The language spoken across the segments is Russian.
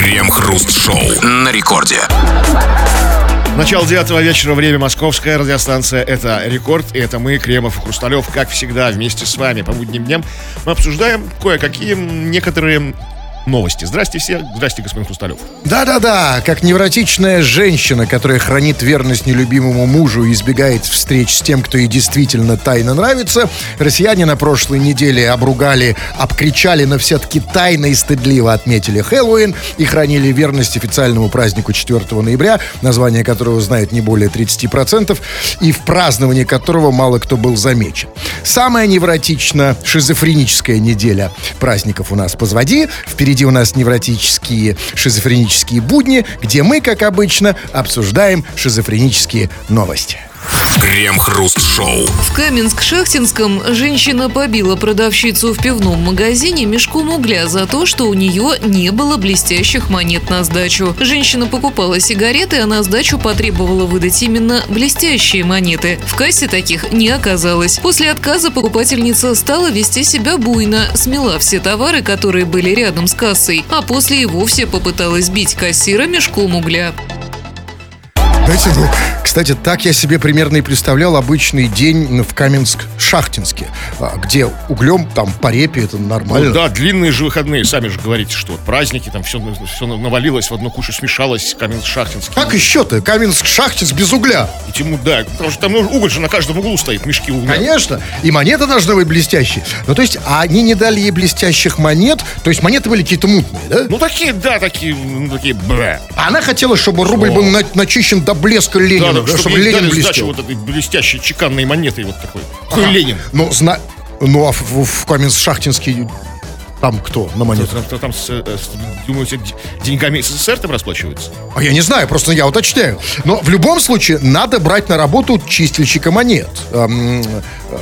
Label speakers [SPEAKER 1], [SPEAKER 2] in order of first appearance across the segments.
[SPEAKER 1] Крем-хруст-шоу на рекорде.
[SPEAKER 2] Начало девятого вечера, время московская радиостанция «Это Рекорд», и это мы, Кремов и Хрусталев, как всегда, вместе с вами по будним дням. Мы обсуждаем кое-какие некоторые новости. Здрасте все. Здрасте, господин Хрусталев.
[SPEAKER 3] Да-да-да, как невротичная женщина, которая хранит верность нелюбимому мужу и избегает встреч с тем, кто ей действительно тайно нравится, россияне на прошлой неделе обругали, обкричали, но все-таки тайно и стыдливо отметили Хэллоуин и хранили верность официальному празднику 4 ноября, название которого знает не более 30%, и в праздновании которого мало кто был замечен. Самая невротично шизофреническая неделя праздников у нас позади. Впереди Впереди у нас невротические шизофренические будни, где мы, как обычно, обсуждаем шизофренические новости.
[SPEAKER 1] Крем-хруст-шоу.
[SPEAKER 4] В Каменск-Шахтинском женщина побила продавщицу в пивном магазине мешком угля за то, что у нее не было блестящих монет на сдачу. Женщина покупала сигареты, а на сдачу потребовала выдать именно блестящие монеты. В кассе таких не оказалось. После отказа покупательница стала вести себя буйно, смела все товары, которые были рядом с кассой, а после и вовсе попыталась бить кассира мешком угля.
[SPEAKER 3] Знаете, ну, кстати, так я себе примерно и представлял обычный день в Каменск-Шахтинске, а, где углем там по репе, это нормально.
[SPEAKER 2] Ну, да, длинные же выходные, сами же говорите, что вот праздники, там все, все навалилось в одну кучу, смешалось Каменск-Шахтинский.
[SPEAKER 3] Как еще-то? Каменск-Шахтинск без угля.
[SPEAKER 2] И тему, да, потому что там уголь же на каждом углу стоит, мешки угля.
[SPEAKER 3] Конечно, и монеты должны быть блестящие. Ну, то есть, а они не дали ей блестящих монет, то есть монеты были какие-то мутные, да?
[SPEAKER 2] Ну, такие, да, такие, ну, такие, бля.
[SPEAKER 3] Она хотела, чтобы рубль
[SPEAKER 2] О.
[SPEAKER 3] был на- начищен до блеска Ленина,
[SPEAKER 2] Да,
[SPEAKER 3] да, чтобы
[SPEAKER 2] чтобы
[SPEAKER 3] Ленин блестел.
[SPEAKER 2] вот этой блестящей чеканной монетой вот такой. Какой
[SPEAKER 3] Ага.
[SPEAKER 2] Ленин.
[SPEAKER 3] Ну, зна... ну а в, в- Каменск-Шахтинский там кто на монетах?
[SPEAKER 2] Там, там, там с, э, с- думаете, д- деньгами СССР там расплачиваются?
[SPEAKER 3] А я не знаю, просто я уточняю. Но в любом случае надо брать на работу чистильщика монет. Эм,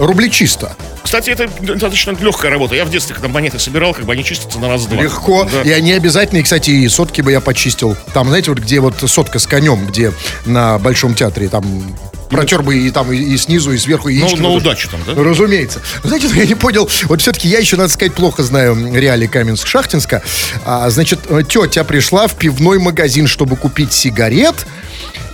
[SPEAKER 3] рубли чисто.
[SPEAKER 2] Кстати, это достаточно легкая работа. Я в детстве, когда монеты собирал, как бы они чистятся на раз-два.
[SPEAKER 3] Легко.
[SPEAKER 2] Да.
[SPEAKER 3] И они обязательно, и, кстати, и сотки бы я почистил. Там, знаете, вот где вот сотка с конем, где на Большом театре, там протер бы и там и, и снизу, и сверху, и
[SPEAKER 2] Ну, на
[SPEAKER 3] вот
[SPEAKER 2] удачу там, да?
[SPEAKER 3] Разумеется. Знаете, я не понял, вот все-таки я еще, надо сказать, плохо знаю реалии Каменск-Шахтинска. А, значит, э, тетя пришла в пивной магазин, чтобы купить сигарет,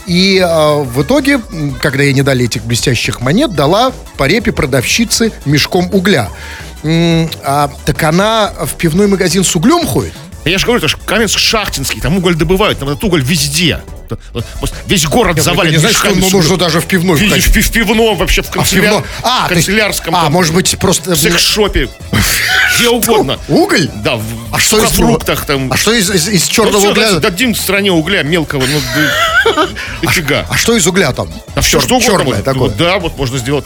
[SPEAKER 3] и а, в итоге, когда ей не дали этих блестящих монет, дала по репе продавщице мешком угля. М, а, так она в пивной магазин с углем ходит?
[SPEAKER 2] Я же говорю, это же Каменск-Шахтинский, там уголь добывают, там этот уголь везде. Весь город завален.
[SPEAKER 3] не значит, что ну,
[SPEAKER 2] с
[SPEAKER 3] нужно даже в пивной
[SPEAKER 2] В, в, в пивном, вообще в,
[SPEAKER 3] А, в
[SPEAKER 2] канцеляр...
[SPEAKER 3] а,
[SPEAKER 2] в
[SPEAKER 3] то есть-
[SPEAKER 2] канцелярском.
[SPEAKER 3] А,
[SPEAKER 2] там,
[SPEAKER 3] может быть, просто...
[SPEAKER 2] в секс-шопе. Где угодно.
[SPEAKER 3] Уголь?
[SPEAKER 2] Да, в,
[SPEAKER 3] А что из
[SPEAKER 2] фруктах там.
[SPEAKER 3] А что из, из- из
[SPEAKER 2] Ну,
[SPEAKER 3] черного
[SPEAKER 2] всё,
[SPEAKER 3] угля?
[SPEAKER 2] дадим- в стране угля мелкого, ну, да- дофига.
[SPEAKER 3] А что из угля там?
[SPEAKER 2] А все что угодно.
[SPEAKER 3] черное
[SPEAKER 2] вот,
[SPEAKER 3] такое.
[SPEAKER 2] Да, вот можно сделать.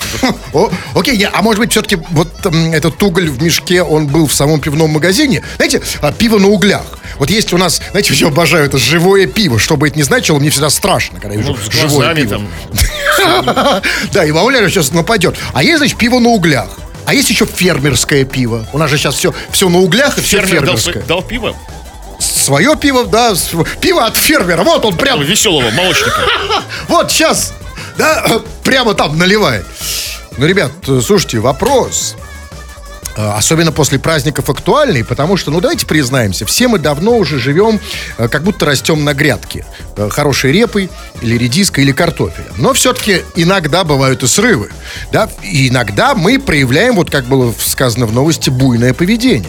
[SPEAKER 3] О, окей, не, а может быть, все-таки вот этот уголь в мешке, он был в самом пивном магазине? Знаете, а, пиво на углях. Вот есть у нас, знаете, я обожаю это живое пиво. Что бы это ни значило, мне всегда страшно, когда я вижу
[SPEAKER 2] Ну,
[SPEAKER 3] живое пиво.
[SPEAKER 2] там.
[SPEAKER 3] Да, и Вауляр сейчас нападет. А есть, значит, пиво на углях. А есть еще фермерское пиво. У нас же сейчас все, все на углях и все
[SPEAKER 2] Фермер дал,
[SPEAKER 3] фермерское.
[SPEAKER 2] дал пиво
[SPEAKER 3] Свое пиво, да, пиво от фермера. Вот он прям
[SPEAKER 2] веселого молочника.
[SPEAKER 3] Вот сейчас, да, прямо там наливает. Ну, ребят, э, слушайте, вопрос. Э, Особенно после праздников актуальный, потому что, ну давайте признаемся, все мы давно уже живем, э, как будто растем на грядке. Э, Хорошей репой, или редиской, или картофелем. Но все-таки иногда бывают и срывы. Да? И иногда мы проявляем, вот как было сказано в новости, буйное поведение.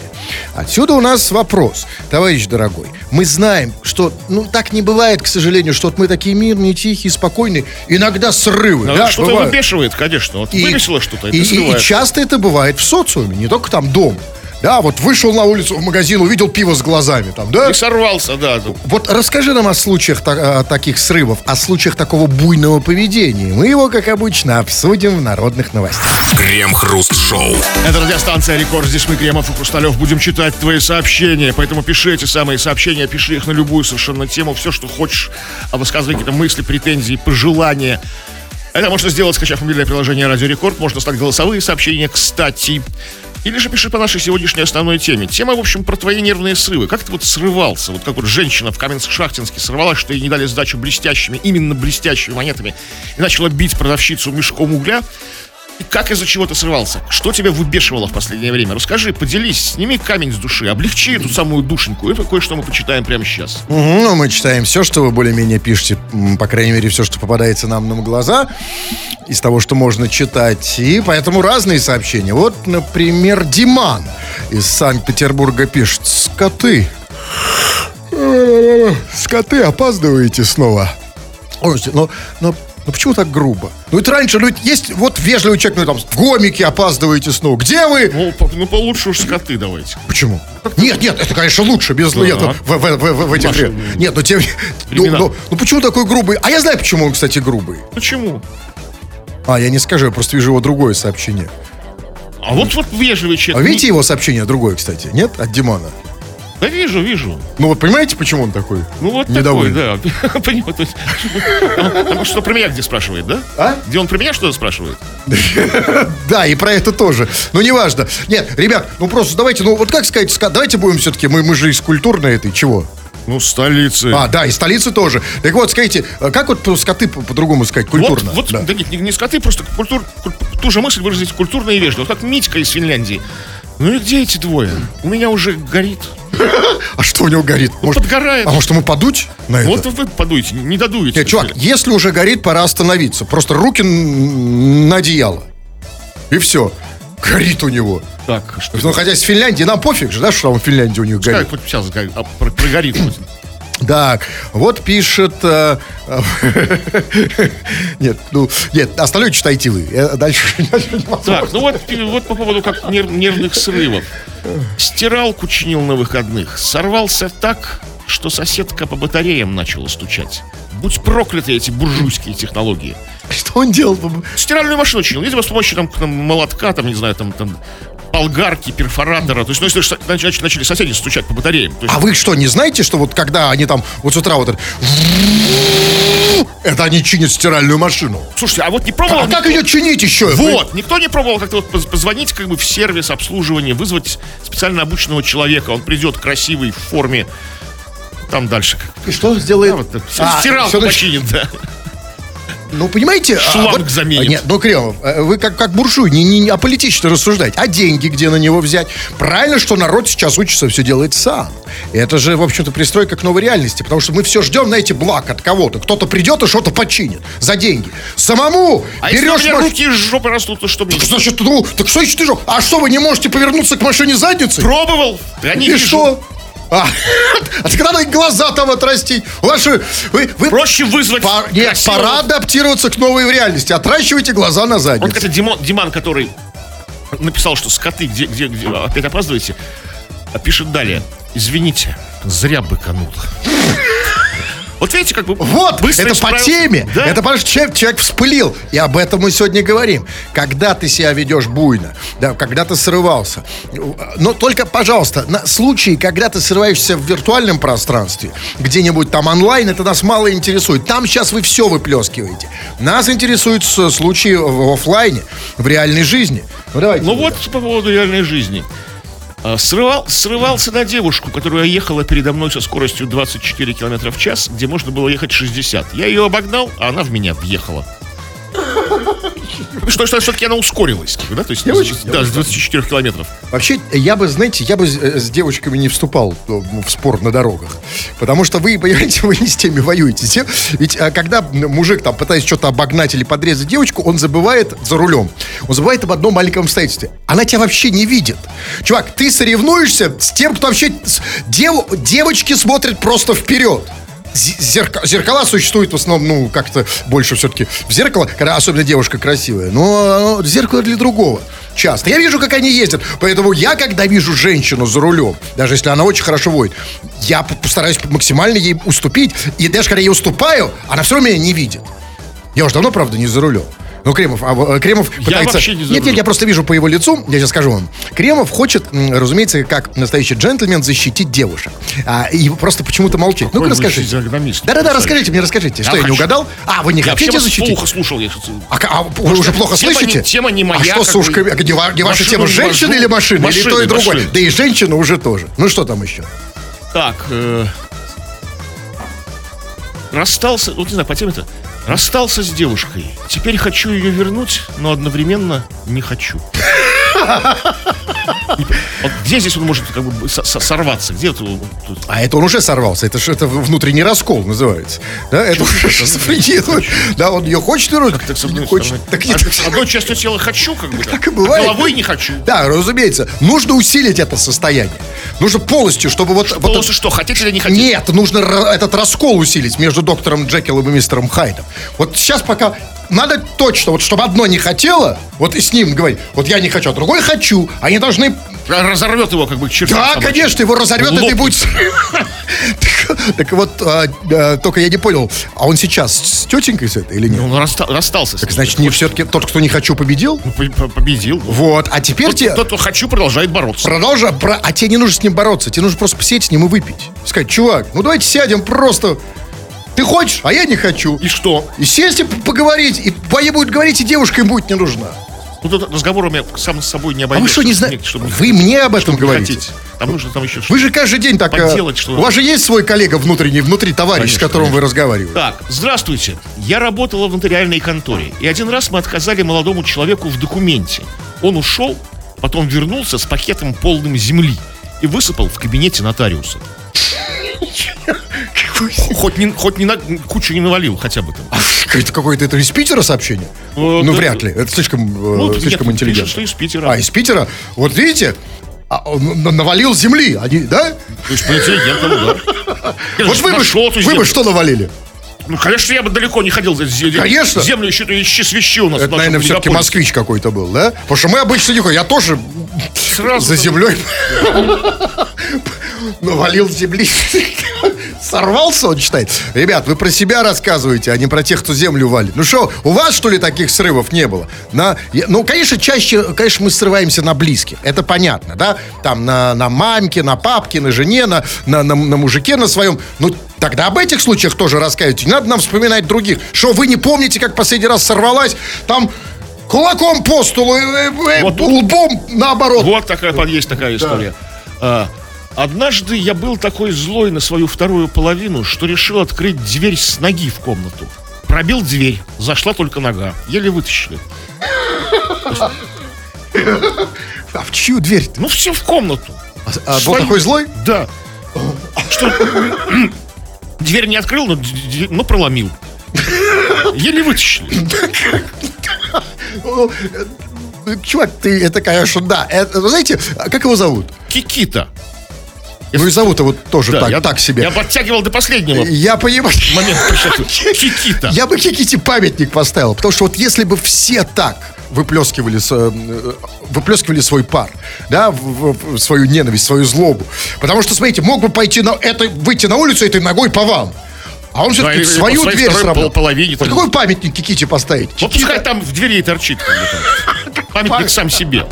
[SPEAKER 3] Отсюда у нас вопрос, товарищ дорогой. Мы знаем, что, ну, так не бывает, к сожалению, что вот мы такие мирные, тихие, спокойные. Иногда срывы,
[SPEAKER 2] Ну,
[SPEAKER 3] да,
[SPEAKER 2] Что-то
[SPEAKER 3] бывают.
[SPEAKER 2] выбешивает, конечно. Вот
[SPEAKER 3] И-
[SPEAKER 2] выбесило что-то,
[SPEAKER 3] и, и- и часто это бывает в социуме, не только там дом. Да, вот вышел на улицу в магазин, увидел пиво с глазами там, да?
[SPEAKER 2] И сорвался, да.
[SPEAKER 3] Вот расскажи нам о случаях та- о таких срывов, о случаях такого буйного поведения. Мы его, как обычно, обсудим в народных новостях.
[SPEAKER 1] Крем-хруст-шоу.
[SPEAKER 2] Это радиостанция Рекорд. Здесь мы, Кремов и Хрусталев, будем читать твои сообщения. Поэтому пиши эти самые сообщения, пиши их на любую совершенно тему. Все, что хочешь. А высказывай какие-то мысли, претензии, пожелания. Это можно сделать, скачав мобильное приложение Радио Рекорд. Можно стать голосовые сообщения, кстати. Или же пиши по нашей сегодняшней основной теме. Тема, в общем, про твои нервные срывы. Как ты вот срывался? Вот как вот женщина в Каменск-Шахтинске срывалась, что ей не дали сдачу блестящими, именно блестящими монетами, и начала бить продавщицу мешком угля. И как из-за чего ты срывался? Что тебя выбешивало в последнее время? Расскажи, поделись, сними камень с души, облегчи эту самую душеньку. Это кое-что мы почитаем прямо сейчас.
[SPEAKER 3] Ну, мы читаем все, что вы более-менее пишете, по крайней мере, все, что попадается нам на глаза, из того, что можно читать. И поэтому разные сообщения. Вот, например, Диман из Санкт-Петербурга пишет. Скоты. Скоты, опаздываете снова. Слушайте, но, но, ну почему так грубо? Ну это раньше, ну есть вот вежливый человек, ну там, гомики опаздываете снова. Где вы?
[SPEAKER 2] Ну, по- ну получше уж скоты давайте.
[SPEAKER 3] Почему? Нет, нет, это, конечно, лучше, без
[SPEAKER 2] Да.
[SPEAKER 3] нет, в, в- в- в- этих...
[SPEAKER 2] Наши
[SPEAKER 3] Нет, ну, тем... ну, ну, ну, почему такой грубый? А я знаю, почему он, кстати, грубый.
[SPEAKER 2] Почему?
[SPEAKER 3] А, я не скажу, я просто вижу его другое сообщение.
[SPEAKER 2] А вот вот вежливый
[SPEAKER 3] А
[SPEAKER 2] человек.
[SPEAKER 3] видите его сообщение другое, кстати, нет? От Димана.
[SPEAKER 2] Да вижу, вижу.
[SPEAKER 3] Ну вот понимаете, почему он такой?
[SPEAKER 2] Ну вот
[SPEAKER 3] Недовольный.
[SPEAKER 2] такой, да. Понимаю, то есть- Он- он что про меня где спрашивает, да?
[SPEAKER 3] А?
[SPEAKER 2] Где он про меня что-то спрашивает?
[SPEAKER 3] Да, и про это тоже. Ну, неважно. Нет, ребят, ну просто давайте, ну вот как сказать, ска- давайте будем все-таки, мы, мы же из культурной этой, чего?
[SPEAKER 2] Ну, столицы.
[SPEAKER 3] А, да, из столицы тоже. Так вот, скажите, а как вот скоты по- по-другому сказать, культурно?
[SPEAKER 2] Вот, вот
[SPEAKER 3] Да.
[SPEAKER 2] да. нет, не, не скоты, просто культур, куль- ту же мысль выразить культурно и вежливо. Вот как Митька из Финляндии. Ну и где эти двое? У меня уже горит.
[SPEAKER 3] А что у него горит? Может,
[SPEAKER 2] подгорает.
[SPEAKER 3] А может ему подуть на это?
[SPEAKER 2] Вот вы подуете, не додуете.
[SPEAKER 3] Нет, чувак, если уже горит, пора остановиться. Просто руки на одеяло. И все. Горит у него.
[SPEAKER 2] Так, что
[SPEAKER 3] Ну, хотя с Финляндии, нам пофиг же, да, что там в Финляндии у них горит.
[SPEAKER 2] хоть сейчас горит, а, про- прогорит
[SPEAKER 3] Так, вот пишет... э, э, Нет, ну, нет, остальное читайте вы. Я Дальше, дальше.
[SPEAKER 2] Так, ну вот, вот по поводу как нер- нервных срывов. Стиралку чинил на выходных. Сорвался так, что соседка по батареям начала стучать. Будь прокляты эти буржуйские технологии.
[SPEAKER 3] Что он делал?
[SPEAKER 2] Стиральную машину чинил. Видимо, с помощью там, там, молотка, там, не знаю, там, там болгарки, перфоратора. То есть, ну, если что, нач- начали соседи стучать по батареям. Есть,
[SPEAKER 3] А вы что, не знаете, что вот когда они там вот с утра вот это... Это они чинят стиральную машину.
[SPEAKER 2] слушайте, а вот не пробовал...
[SPEAKER 3] А как
[SPEAKER 2] никто-
[SPEAKER 3] ее чинить еще?
[SPEAKER 2] Вот, никто не пробовал как-то вот поз- позвонить как бы в сервис обслуживания, вызвать специально обученного человека, он придет красивый в форме, там дальше. как-
[SPEAKER 3] И что сделает?
[SPEAKER 2] Да, вот,
[SPEAKER 3] А,
[SPEAKER 2] стиралку починит, да.
[SPEAKER 3] Ну, понимаете... а
[SPEAKER 2] Шланг заменит.
[SPEAKER 3] Нет, ну, Кремов, э, вы как, как буржуй, не, не, не аполитично рассуждать. А деньги где на него взять? Правильно, что народ сейчас учится все делать сам. И это же, в общем-то, пристройка к новой реальности. Потому что мы все ждем, знаете, благ от кого-то. Кто-то придет и что-то починит за деньги. Самому
[SPEAKER 2] А если у
[SPEAKER 3] берешь
[SPEAKER 2] меня руки из жопы растут, то что мне?
[SPEAKER 3] Так, значит, ну, так что еще ты же? А что, вы не можете повернуться к машине задницей?
[SPEAKER 2] Пробовал? Да не
[SPEAKER 3] И
[SPEAKER 2] вижу.
[SPEAKER 3] что? А, а надо и глаза там отрастить. Ваши, вы, вы
[SPEAKER 2] Проще вызвать
[SPEAKER 3] Пор- нет,
[SPEAKER 2] красивого-
[SPEAKER 3] пора адаптироваться к новой реальности. Отращивайте глаза на
[SPEAKER 2] Вот,
[SPEAKER 3] задницу.
[SPEAKER 2] кстати, Димон, Диман, который написал, что скоты, где, где, где опять опаздываете, а пишет далее. Извините, зря быканул. Вот видите, как бы
[SPEAKER 3] Вот,
[SPEAKER 2] быстро
[SPEAKER 3] это по
[SPEAKER 2] исправился.
[SPEAKER 3] теме.
[SPEAKER 2] Да.
[SPEAKER 3] Это потому что человек, человек вспылил. И об этом мы сегодня говорим. Когда ты себя ведешь буйно, да, когда ты срывался. Но только, пожалуйста, на случаи, когда ты срываешься в виртуальном пространстве, где-нибудь там онлайн, это нас мало интересует. Там сейчас вы все выплескиваете. Нас интересуют случаи в офлайне, в реальной жизни. Ну, давайте.
[SPEAKER 2] Ну вот по поводу реальной жизни. А, Срывал, срывался на девушку, которая ехала передо мной со скоростью 24 километра в час, где можно было ехать 60. Я ее обогнал, а она в меня въехала. Что, что все-таки она ускорилась, да? То есть,
[SPEAKER 3] очень-
[SPEAKER 2] да, с 24 километров.
[SPEAKER 3] Вообще, я бы, знаете, я бы с, э, с девочками не вступал ну, в спор на дорогах. Потому что вы, понимаете, вы не с теми воюете. Те- Ведь а, когда мужик там пытается что-то обогнать или подрезать девочку, он забывает за рулем. Он забывает об одном маленьком обстоятельстве. Она тебя вообще не видит. Чувак, ты соревнуешься с тем, кто вообще... дев- девочки смотрят просто вперед. Зерка- зеркала существуют в основном, ну, как-то больше все-таки в зеркало, когда особенно девушка красивая. Но э, зеркало для другого. Часто. Я вижу, как они ездят. Поэтому я, когда вижу женщину за рулем, даже если она очень хорошо водит, я постараюсь максимально ей уступить. И даже когда я уступаю, она все равно меня не видит. Я уже давно, правда, не за рулем. Ну, Кремов, а, э, Кремов пытается...
[SPEAKER 2] вообще не
[SPEAKER 3] нет, нет, я просто вижу по его лицу, я сейчас скажу вам. Кремов хочет, разумеется, как настоящий джентльмен, защитить девушек. А, и просто почему-то молчит. Ну-ка,
[SPEAKER 2] Какой
[SPEAKER 3] расскажите. Да-да-да, расскажите мне, расскажите. Что, я не
[SPEAKER 2] хочу.
[SPEAKER 3] угадал? А, вы не
[SPEAKER 2] Я
[SPEAKER 3] хотите защитить?
[SPEAKER 2] плохо слушал. Я,
[SPEAKER 3] А, а вы уже плохо
[SPEAKER 2] тема
[SPEAKER 3] слышите?
[SPEAKER 2] не- тема не моя,
[SPEAKER 3] А что с ушками? Не, ва- не ваша тема женщины или машины? или то и
[SPEAKER 2] Машины,
[SPEAKER 3] другое?
[SPEAKER 2] машины.
[SPEAKER 3] Да и женщина уже тоже. Ну что там еще?
[SPEAKER 2] Так, э, расстался, вот не знаю, по теме-то. Расстался с девушкой. Теперь хочу ее вернуть, но одновременно не хочу. Вот где здесь он может как бы со- со- сорваться? Где тут?
[SPEAKER 3] А это он уже сорвался. Это же это внутренний раскол называется. Да, это уже шизофрения. Да, он ее хочет вернуть.
[SPEAKER 2] Так, с одной
[SPEAKER 3] не хочет. Так нет,
[SPEAKER 2] Од- Одной частью тела хочу, как бы.
[SPEAKER 3] Так и бывает.
[SPEAKER 2] А головой не хочу.
[SPEAKER 3] Да, разумеется. Нужно усилить это состояние. Нужно полностью, чтобы вот... вот
[SPEAKER 2] Полосы что, хотите или не хотите?
[SPEAKER 3] Нет, нужно этот раскол усилить между доктором Джекилом и мистером Хайдом. Вот сейчас пока надо точно, вот чтобы одно не хотело, вот и с ним говорить, вот я не хочу, а другой хочу. Они должны...
[SPEAKER 2] Разорвет его как бы к чертям
[SPEAKER 3] Да,
[SPEAKER 2] собачьим.
[SPEAKER 3] конечно, его разорвет, это и
[SPEAKER 2] Лопнет.
[SPEAKER 3] будет... Так- вот, а, а, только я не понял, а он сейчас с тетенькой с этой или нет?
[SPEAKER 2] Ну, Он расстался
[SPEAKER 3] Так значит, не все-таки тот, кто не хочу, победил?
[SPEAKER 2] Ну, по- по- победил.
[SPEAKER 3] Вот, а теперь тебе...
[SPEAKER 2] тот, кто хочу, продолжает бороться.
[SPEAKER 3] Продолжай, про... а тебе не нужно с ним бороться, тебе нужно просто посидеть с ним и выпить. Сказать, чувак, ну давайте сядем просто. Ты хочешь, а я не хочу.
[SPEAKER 2] И что?
[SPEAKER 3] И сесть и поговорить, и бои будет говорить, и девушка им будет не нужна.
[SPEAKER 2] Ну, тут разговорами сам с собой не
[SPEAKER 3] А
[SPEAKER 2] обойдешься.
[SPEAKER 3] вы что, не знаете? Вы мне об этом говорите.
[SPEAKER 2] хотите. Там нужно там еще
[SPEAKER 3] Вы же каждый день так... э,
[SPEAKER 2] Поделать что-то.
[SPEAKER 3] У вас же есть свой коллега внутренний, внутри товарищ,
[SPEAKER 2] Конечно,
[SPEAKER 3] с которым вы
[SPEAKER 2] конечно.
[SPEAKER 3] разговариваете.
[SPEAKER 2] Так, здравствуйте. Я работала в нотариальной конторе. И один раз мы отказали молодому человеку в документе. Он ушел, потом вернулся с пакетом полным земли и высыпал в кабинете нотариуса. Хоть, не, хоть не на, кучу не навалил хотя бы там.
[SPEAKER 3] Какое-то, какое-то это из Питера сообщение?
[SPEAKER 2] Э,
[SPEAKER 3] ну,
[SPEAKER 2] да.
[SPEAKER 3] вряд ли. Это слишком, э,
[SPEAKER 2] Ну, нет,
[SPEAKER 3] слишком
[SPEAKER 2] тут
[SPEAKER 3] интеллигентно.
[SPEAKER 2] пишет, что из Питера.
[SPEAKER 3] А, из Питера? Вот видите, а, навалил земли, они, да?
[SPEAKER 2] То есть по интеллигентному, да.
[SPEAKER 3] Вот вы бы, вы
[SPEAKER 2] землю.
[SPEAKER 3] бы что навалили?
[SPEAKER 2] Ну, конечно, я бы далеко не ходил. за зе-
[SPEAKER 3] Конечно.
[SPEAKER 2] Землю еще ищи свищи у нас.
[SPEAKER 3] Это, наверное, все-таки москвич какой-то был, да? Потому что мы обычно не ходим. Я тоже
[SPEAKER 2] Сразу
[SPEAKER 3] за землей навалил земли. Сорвался, он считает. Ребят, вы про себя рассказываете, а не про тех, кто землю валит. Ну что, у вас, что ли, таких срывов не было? На, ну, конечно, чаще, конечно, мы срываемся на близких. Это понятно, да? Там на, на мамке, на папке, на жене, на, на, на, на мужике на своем. Ну, тогда об этих случаях тоже рассказывайте. Не надо нам вспоминать других. Что, вы не помните, как последний раз сорвалась? Там кулаком по столу, э, э,
[SPEAKER 2] Вот тут-
[SPEAKER 3] лбом наоборот.
[SPEAKER 2] Вот такая, есть такая история. А, однажды я был такой злой на свою вторую половину, что решил открыть дверь с ноги в комнату. Пробил дверь, зашла только нога. Еле вытащили.
[SPEAKER 3] А в чью дверь?
[SPEAKER 2] Ну, все в комнату.
[SPEAKER 3] А был
[SPEAKER 2] Свою.
[SPEAKER 3] такой злой?
[SPEAKER 2] Да. Что? Дверь не открыл, но, но проломил. Еле вытащили.
[SPEAKER 3] Чувак, ты, это, конечно, да. Это, знаете, а как его зовут?
[SPEAKER 2] Кикита.
[SPEAKER 3] Ну и зовут его тоже
[SPEAKER 2] Да,
[SPEAKER 3] так,
[SPEAKER 2] я,
[SPEAKER 3] так себе.
[SPEAKER 2] Я подтягивал до последнего
[SPEAKER 3] Я понимаю.
[SPEAKER 2] счету. Кикита.
[SPEAKER 3] Я бы Киките памятник поставил, потому что вот если бы все так выплескивали, э, выплескивали свой пар, да, свою ненависть, свою злобу. Потому что, смотрите, мог бы пойти на это, выйти на улицу этой ногой по вам. А он все-таки
[SPEAKER 2] по
[SPEAKER 3] свою дверь сравнял.
[SPEAKER 2] пол- половине
[SPEAKER 3] Вот
[SPEAKER 2] там.
[SPEAKER 3] какой памятник Киките поставить?
[SPEAKER 2] Вот пускай там в двери и торчит. Памятник сам себе.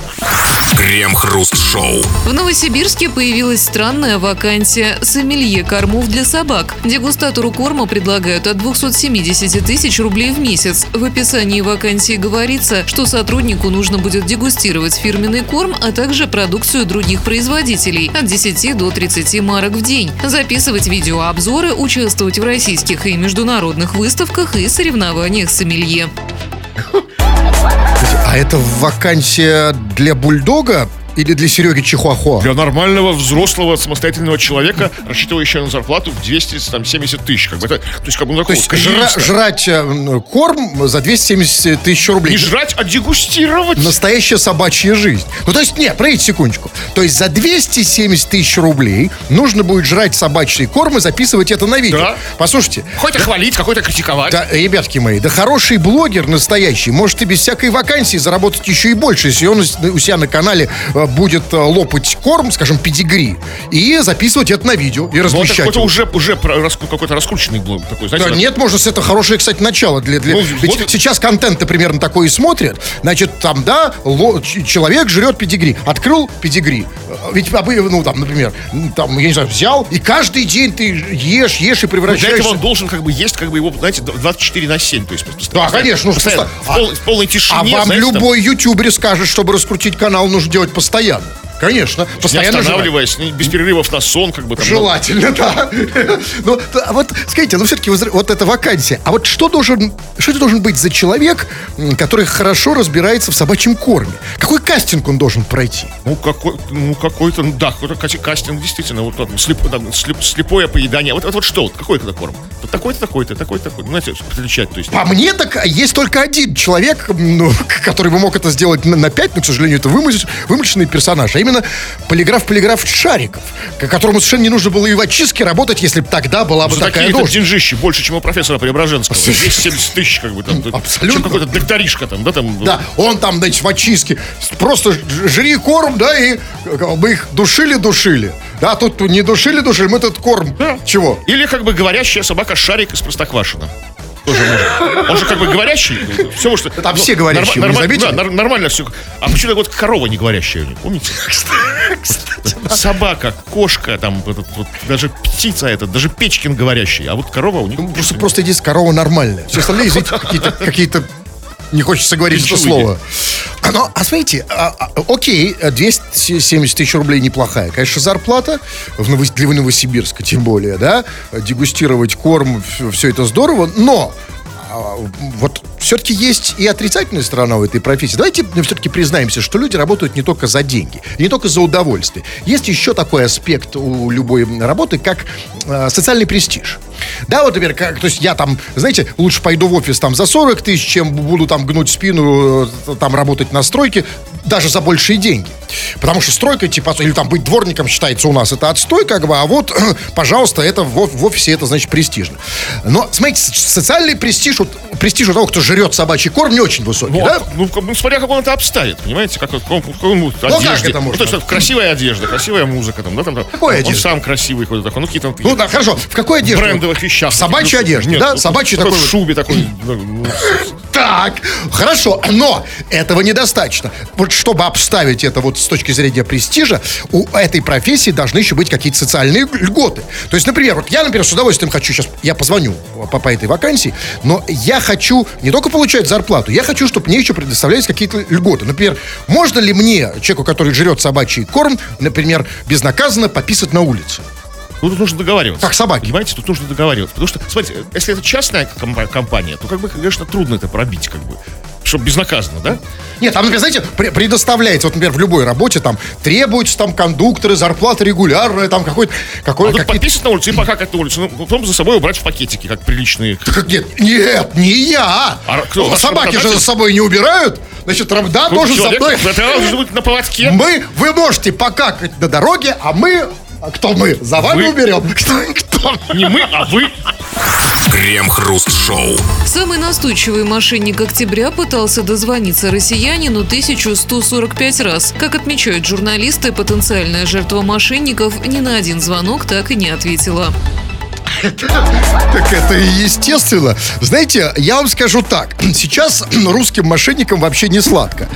[SPEAKER 1] Крем-хруст-шоу.
[SPEAKER 4] В Новосибирске появилась странная вакансия «Сомелье кормов для собак». Дегустатору корма предлагают от 270 тысяч рублей в месяц. В описании вакансии говорится, что сотруднику нужно будет дегустировать фирменный корм, а также продукцию других производителей от 10 до 30 марок в день, записывать видеообзоры, участвовать в российских и международных выставках и соревнованиях сомелье.
[SPEAKER 3] А это вакансия для бульдога или для Сереги Чихуахуа?
[SPEAKER 2] Для нормального взрослого самостоятельного человека, рассчитывающего на зарплату в 270 тысяч. Как бы это, то есть, как бы, ну,
[SPEAKER 3] То есть жра- жрать э, корм за 270 тысяч рублей.
[SPEAKER 2] Не жрать, а дегустировать.
[SPEAKER 3] Настоящая собачья жизнь. Ну, то есть, нет, пройдите секундочку. То есть, за 270 тысяч рублей нужно будет жрать собачий корм и записывать это на видео.
[SPEAKER 2] Да.
[SPEAKER 3] Послушайте,
[SPEAKER 2] Какой-то хвалить, какой-то критиковать.
[SPEAKER 3] да, ребятки мои, да хороший блогер настоящий может и без всякой вакансии заработать еще и больше, если он у у себя на канале э, будет э, лопать корм, скажем, педигри, и записывать это на видео и
[SPEAKER 2] Ну, это
[SPEAKER 3] размещать.
[SPEAKER 2] какой-то
[SPEAKER 3] его.
[SPEAKER 2] уже, уже какой-то раскрученный блог такой, знаете.
[SPEAKER 3] Да, нет, может, это хорошее, кстати, начало для... для...
[SPEAKER 2] Ну,
[SPEAKER 3] Ведь
[SPEAKER 2] вот-
[SPEAKER 3] сейчас контент примерно такой и смотрят. Значит, там, да, ло- человек жрет педигри. Открыл педигри. Э, Ведь, ну, там, например, там, я не знаю, взял, и каждый день ты ешь, ешь и
[SPEAKER 2] Ну, Для
[SPEAKER 3] превращаешься...
[SPEAKER 2] этого он должен как бы есть, как бы его, знаете, 24 на 7. То есть,
[SPEAKER 3] Да, конечно, нужно
[SPEAKER 2] постоянно,
[SPEAKER 3] просто-
[SPEAKER 2] в, пол- в полной тишине.
[SPEAKER 3] А вам
[SPEAKER 2] знаете, там.
[SPEAKER 3] любой ютубер скажет, чтобы раскрутить канал, нужно делать постоянно постоянно. Конечно.
[SPEAKER 2] Не
[SPEAKER 3] Постоянно жевать.
[SPEAKER 2] останавливаясь, не- без перерывов на сон, как бы там. ну,
[SPEAKER 3] Желательно, да. Ну, а вот, скажите, ну все-таки вот эта вакансия. А вот что должен, что это должен быть за человек, который хорошо разбирается в собачьем корме? Какой кастинг он должен пройти?
[SPEAKER 2] Ну, какой, ну, какой-то, ну, да, какой-то касти- кастинг, действительно, вот там, слеп- там, слеп- слепое поедание. Вот, вот, вот что, вот, какой это корм? Вот такой-то, такой-то, такой-то, такой. Ну, знаете, отличать, то есть.
[SPEAKER 3] По мне так есть только один человек, ну, который бы мог это сделать на, на 5, но, к сожалению, это вымыш- вымышленный персонаж, а именно полиграф-полиграф Шариков, которому совершенно не нужно было и в очистке работать, если бы тогда была бы
[SPEAKER 2] За
[SPEAKER 3] такая должность.
[SPEAKER 2] деньжищи больше, чем у профессора Преображенского. 270 тысяч, как бы там.
[SPEAKER 3] Абсолютно.
[SPEAKER 2] Чем какой-то докторишка там, да, там.
[SPEAKER 3] Да, он там, значит, в очистке просто жри корм, да, и бы их душили-душили. Да, тут не душили-душили, мы этот корм.
[SPEAKER 2] Да.
[SPEAKER 3] Чего?
[SPEAKER 2] Или как бы говорящая собака Шарик из Простоквашина. Тоже может. Он же как бы говорящий. Все может...
[SPEAKER 3] Там все говорящие, вы не заметили?
[SPEAKER 2] да, нар- нормально все. А почему вот корова не говорящая у них, помните? Собака, кошка, там, этот вот, даже птица эта, даже Печкин говорящий. А вот корова у них...
[SPEAKER 3] Просто, просто здесь корова нормальная. Все остальные, какие-то, какие-то не хочется говорить это слово. А, ну, а смотрите, а, а, окей, 270 тысяч рублей неплохая. Конечно, зарплата в Новос- для Новосибирска, тем более, да, дегустировать корм, все это здорово, но а, вот все-таки есть и отрицательная сторона у этой профессии. Давайте все-таки признаемся, что люди работают не только за деньги, не только за удовольствие. Есть еще такой аспект у любой работы, как э, социальный престиж. Да, вот, например, как, то есть я там, знаете, лучше пойду в офис там за 40 тысяч, чем буду там гнуть спину, э, там работать на стройке, даже за большие деньги. Потому что стройка, типа, или там быть дворником считается у нас, это отстой, как бы, а вот, пожалуйста, это в, в офисе, это, значит, престижно. Но, смотрите, социальный престиж, вот, престиж у того, кто жрет собачий корм, не очень высокий,
[SPEAKER 2] Ну,
[SPEAKER 3] да?
[SPEAKER 2] ну, как смотря как он это обставит, понимаете, как, как он, как он будет
[SPEAKER 3] как
[SPEAKER 2] одежде.
[SPEAKER 3] это можно?
[SPEAKER 2] Ну, то есть вот красивая одежда, красивая музыка, там, да, там, там.
[SPEAKER 3] Какой
[SPEAKER 2] он,
[SPEAKER 3] одежда?
[SPEAKER 2] сам красивый ходит такой, ну какие-то
[SPEAKER 3] Ну, да, хорошо, в какой одежде?
[SPEAKER 2] брендовых вещах.
[SPEAKER 3] В собачьей
[SPEAKER 2] Ну,
[SPEAKER 3] одежде,
[SPEAKER 2] нет,
[SPEAKER 3] да?
[SPEAKER 2] ну,
[SPEAKER 3] Собачий
[SPEAKER 2] такой
[SPEAKER 3] такой
[SPEAKER 2] в
[SPEAKER 3] вот.
[SPEAKER 2] шубе такой. ну,
[SPEAKER 3] Так, хорошо, но этого недостаточно. Вот чтобы обставить это вот с точки зрения престижа, у этой профессии должны еще быть какие-то социальные льготы. То есть, например, вот я, например, с удовольствием хочу сейчас, я позвоню по, по этой вакансии, но я хочу не только получать зарплату, я хочу, чтобы мне еще предоставлялись какие-то льготы. Например, можно ли мне, человеку, который жрет собачий корм, например, безнаказанно пописать на улице?
[SPEAKER 2] Ну, тут нужно договариваться.
[SPEAKER 3] Как собаки.
[SPEAKER 2] Понимаете, тут нужно договариваться. Потому что, смотрите, если это частная компа- компания, то, как бы, конечно, трудно это пробить, как бы. Чтобы безнаказанно, да?
[SPEAKER 3] Нет, там, например, знаете, пре- предоставляется, вот, например, в любой работе там требуются там кондукторы, зарплата регулярная, там какой-то... Какой,
[SPEAKER 2] А тут подписывать на улице и покакать на улице. Ну, потом за собой убрать в пакетики, как приличные.
[SPEAKER 3] Как Нет, нет, не я.
[SPEAKER 2] А кто? Ваш
[SPEAKER 3] Собаки же за собой не убирают. Значит, рам- да, тоже за
[SPEAKER 2] человек,
[SPEAKER 3] мной.
[SPEAKER 2] должен быть на поводке.
[SPEAKER 3] Мы, вы можете покакать на дороге, а мы... а Кто мы? За вами уберем. Кто? кто?
[SPEAKER 2] Не мы, а вы.
[SPEAKER 1] Крем-хруст-шоу.
[SPEAKER 4] Самый настойчивый мошенник октября пытался дозвониться россиянину 1145 раз. Как отмечают журналисты, потенциальная жертва мошенников ни на один звонок так и не ответила.
[SPEAKER 3] Так это и естественно. Знаете, я вам скажу так. Сейчас русским мошенникам вообще не сладко.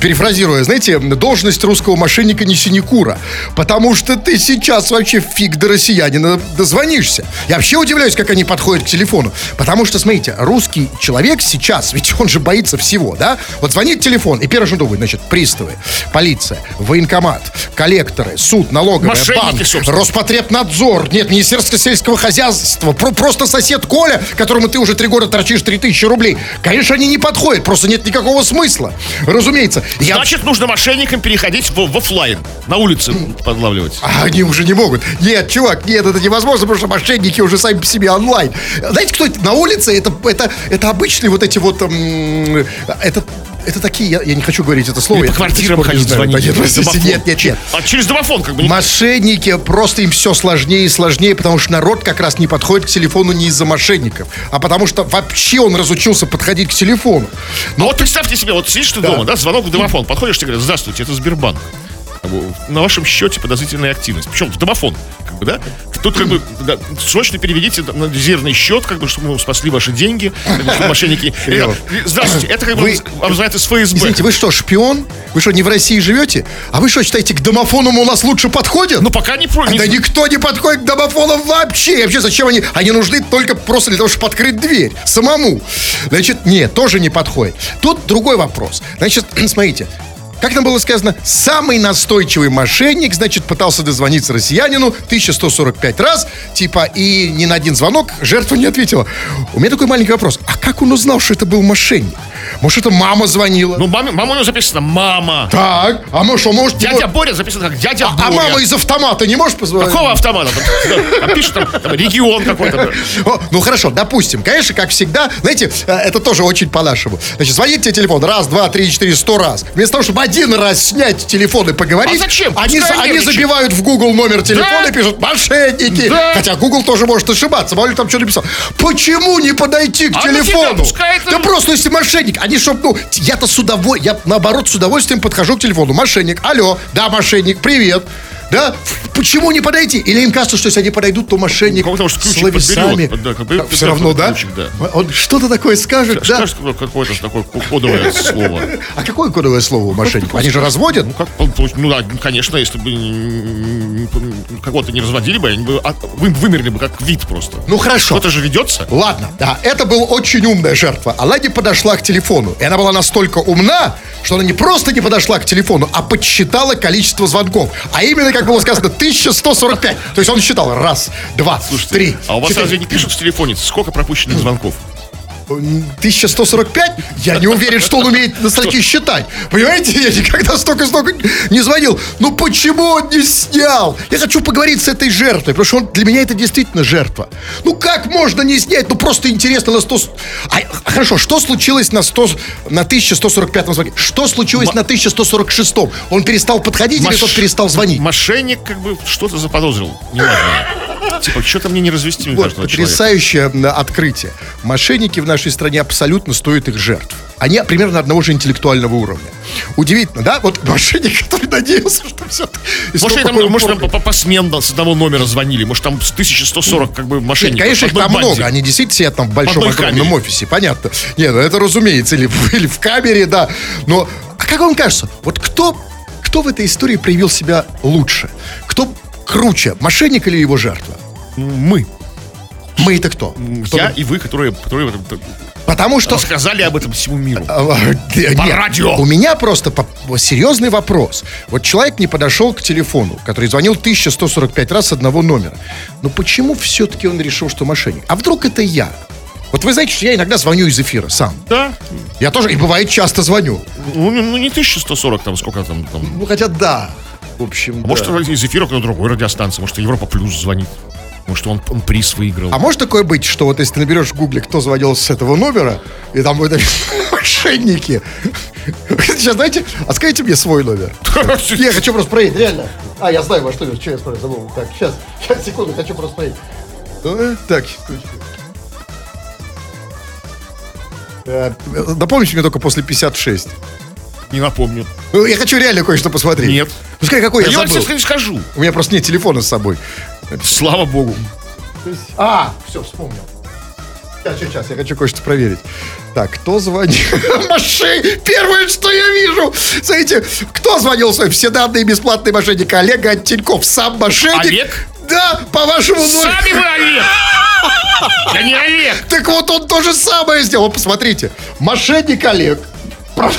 [SPEAKER 3] Перефразируя, знаете, должность русского мошенника не синекура. Потому что ты сейчас вообще фиг до россиянина дозвонишься. Я вообще удивляюсь, как они подходят к телефону. Потому что, смотрите, русский человек сейчас, ведь он же боится всего, да? Вот звонит телефон, и первое, что думает, значит, приставы, полиция, военкомат, коллекторы, суд, налоговая,
[SPEAKER 2] Мошенники,
[SPEAKER 3] банк,
[SPEAKER 2] собственно.
[SPEAKER 3] Роспотребнадзор, нет, Министерство сельского хозяйства, про- просто сосед Коля, которому ты уже три года торчишь 3000 рублей. Конечно, они не подходят, просто нет никакого смысла. Разумеется. Я...
[SPEAKER 2] Значит, нужно мошенникам переходить в, в офлайн. На улице подлавливать.
[SPEAKER 3] А они уже не могут. Нет, чувак, нет, это невозможно, потому что мошенники уже сами по себе онлайн. Знаете, кто на улице? Это, это, это обычные вот эти вот... м, это, это такие, я, я не хочу говорить это слово.
[SPEAKER 2] Или по квартирам ходить звонить.
[SPEAKER 3] Да нет, простите, нет, нет, нет.
[SPEAKER 2] А через домофон как бы.
[SPEAKER 3] Мошенники, просто им все сложнее и сложнее, потому что народ как раз не подходит к телефону не из-за мошенников, а потому что вообще он разучился подходить к телефону.
[SPEAKER 2] Ну вот представьте себе, вот сидишь ты дома, да, звонок в домофон, подходишь, ты говоришь, здравствуйте, это Сбербанк. На вашем счете подозрительная активность. Причем в домофон, как бы, да? Тут как бы да, срочно переведите на резервный счет, как бы, чтобы мы спасли ваши деньги, как бы, чтобы мошенники. Э, Здравствуйте, это как бы
[SPEAKER 3] вы-
[SPEAKER 2] вам звонят из ФСБ.
[SPEAKER 3] Извините, вы что, шпион? Вы что, не в России живете? А вы что, считаете, к домофонам у нас лучше подходят?
[SPEAKER 2] Ну пока не про. не-
[SPEAKER 3] Да никто не подходит к домофонам вообще. И Вообще, зачем они? Они нужны только просто для того, чтобы открыть дверь самому. Значит, нет, тоже не подходит. Тут другой вопрос. Значит, смотрите, как там было сказано, самый настойчивый мошенник, значит, пытался дозвониться россиянину 1145 раз, типа, и ни на один звонок жертва не ответила. У меня такой маленький вопрос. А как он узнал, что это был мошенник? Может, это мама звонила?
[SPEAKER 2] Ну, маме, мама у него записано «мама».
[SPEAKER 3] Так, а может, что, может...
[SPEAKER 2] Дядя Боря записано как «дядя
[SPEAKER 3] а,
[SPEAKER 2] Боря».
[SPEAKER 3] а мама из автомата не можешь позвонить?
[SPEAKER 2] Какого автомата? Там пишет там, там регион какой-то.
[SPEAKER 3] Ну хорошо, допустим. Конечно, как всегда, знаете, э, это тоже очень по-нашему. Значит, звонит тебе телефон раз, два, три, четыре, сто раз. Вместо того, чтобы один раз снять телефон и поговорить,
[SPEAKER 2] А зачем?
[SPEAKER 3] Они, они забивают в Google номер телефона
[SPEAKER 2] Да.
[SPEAKER 3] и пишут «мошенники».
[SPEAKER 2] Да.
[SPEAKER 3] Хотя Google тоже может ошибаться. Мало ли там что написал. Почему не подойти к
[SPEAKER 2] А нафига?
[SPEAKER 3] телефону? Да просто если мошенник. Они чтоб, ну, я-то с удовольствием, я наоборот с удовольствием подхожу к телефону. Мошенник, алло, да, мошенник, привет. Да? Почему не подойти? Или им кажется, что если они подойдут, то мошенник
[SPEAKER 2] Кого-то, может,
[SPEAKER 3] с
[SPEAKER 2] ключик
[SPEAKER 3] словесами.
[SPEAKER 2] подберет. Да, как бы-
[SPEAKER 3] все
[SPEAKER 2] да,
[SPEAKER 3] равно, да?
[SPEAKER 2] ключик, да.
[SPEAKER 3] Он что-то такое скажет, да?
[SPEAKER 2] Скажешь какое- какое-то такое кодовое слово.
[SPEAKER 3] А какое кодовое слово у мошенников? Они же разводят?
[SPEAKER 2] Ну, как, получ- ну да, конечно, если бы кого-то не разводили бы, они бы вы- вымерли бы как вид просто.
[SPEAKER 3] Ну хорошо.
[SPEAKER 2] Кто-то же ведется.
[SPEAKER 3] Ладно, да, это была очень умная жертва. Не подошла к телефону. И она была настолько умна, что она не просто не подошла к телефону, а подсчитала количество звонков. А именно, как было сказано, 1145. То есть он считал раз, два, три,
[SPEAKER 2] А у вас
[SPEAKER 3] четыре.
[SPEAKER 2] разве не пишут в телефоне, сколько пропущенных звонков?
[SPEAKER 3] 1145? Я не уверен, что он умеет на строке считать. Понимаете, я никогда столько-столько не звонил. Ну почему он не снял? Я хочу поговорить с этой жертвой, потому что он, для меня это действительно жертва. Ну как можно не снять? Ну просто интересно на 100... А, хорошо, что случилось на 100... на 1145 звонке? Что случилось на 1146? Он перестал подходить или
[SPEAKER 2] Маш-
[SPEAKER 3] тот перестал звонить?
[SPEAKER 2] Мошенник как бы что-то заподозрил. Неладно. Типа, что-то мне не развести
[SPEAKER 3] Вот,
[SPEAKER 2] человека.
[SPEAKER 3] потрясающее м, открытие. Мошенники в нашей стране абсолютно стоят их жертв. Они примерно одного же интеллектуального уровня. Удивительно, да? Вот мошенник, который надеялся, что все
[SPEAKER 2] Может, там, может, там по- по- посменно с одного номера звонили. Может, там с 1140 как бы
[SPEAKER 3] Нет,
[SPEAKER 2] мошенников.
[SPEAKER 3] конечно, их там
[SPEAKER 2] банде.
[SPEAKER 3] много. Они действительно сидят там в большом огромном
[SPEAKER 2] камере.
[SPEAKER 3] офисе, понятно. Нет, ну это разумеется, или, в- или в камере, да. Но, а как вам кажется, вот кто, кто в этой истории проявил себя лучше? Кто круче, мошенник или его жертва?
[SPEAKER 2] Мы.
[SPEAKER 3] Мы это кто? Кто
[SPEAKER 2] Я
[SPEAKER 3] мы?
[SPEAKER 2] и вы, которые, которые
[SPEAKER 3] Потому что...
[SPEAKER 2] рассказали об этом всему миру.
[SPEAKER 3] А, Нет,
[SPEAKER 2] радио.
[SPEAKER 3] У меня просто по- серьезный вопрос. Вот человек не подошел к телефону, который звонил 1145 раз с одного номера. Но почему все-таки он решил, что мошенник? А вдруг это я? Вот вы знаете, что я иногда звоню из эфира сам.
[SPEAKER 2] Да.
[SPEAKER 3] Я тоже, и бывает, часто звоню.
[SPEAKER 2] Ну, ну, не 1140, там сколько там. там.
[SPEAKER 3] Ну, хотя да. В общем,
[SPEAKER 2] Может,
[SPEAKER 3] да.
[SPEAKER 2] из эфира на другой радиостанции. Может, Европа Плюс звонит. Может, он, он приз выиграл.
[SPEAKER 3] А может такое быть, что вот если ты наберешь в гугле, кто звонил с этого номера, и там будет мошенники. Сейчас, знаете, а скажите мне свой номер. Я хочу просто проверить, реально. А, я знаю, во что Что я смотрю, забыл. Так, сейчас, сейчас, секунду, хочу просто проверить. Э, Так. Э, Напомните мне только после 56.
[SPEAKER 2] Не напомню.
[SPEAKER 3] Ну, Я хочу реально кое-что посмотреть.
[SPEAKER 2] Нет.
[SPEAKER 3] Пускай какой
[SPEAKER 2] Я,
[SPEAKER 3] я
[SPEAKER 2] вам
[SPEAKER 3] забыл.
[SPEAKER 2] сейчас не скажу.
[SPEAKER 3] У меня просто нет телефона с собой.
[SPEAKER 2] Слава богу.
[SPEAKER 3] А, все, вспомнил. Сейчас, сейчас, я хочу кое-что проверить. Так, кто звонил? Мошенник! Первое, что я вижу! Смотрите, кто звонил? Смотри, Все данные бесплатный мошенник. Олег Антеньков, сам мошенник.
[SPEAKER 2] Олег?
[SPEAKER 3] Да, по вашему номеру.
[SPEAKER 2] Сами вы Олег! Я не Олег!
[SPEAKER 3] Так вот он то же самое сделал. Посмотрите. Мошенник Олег. Правда,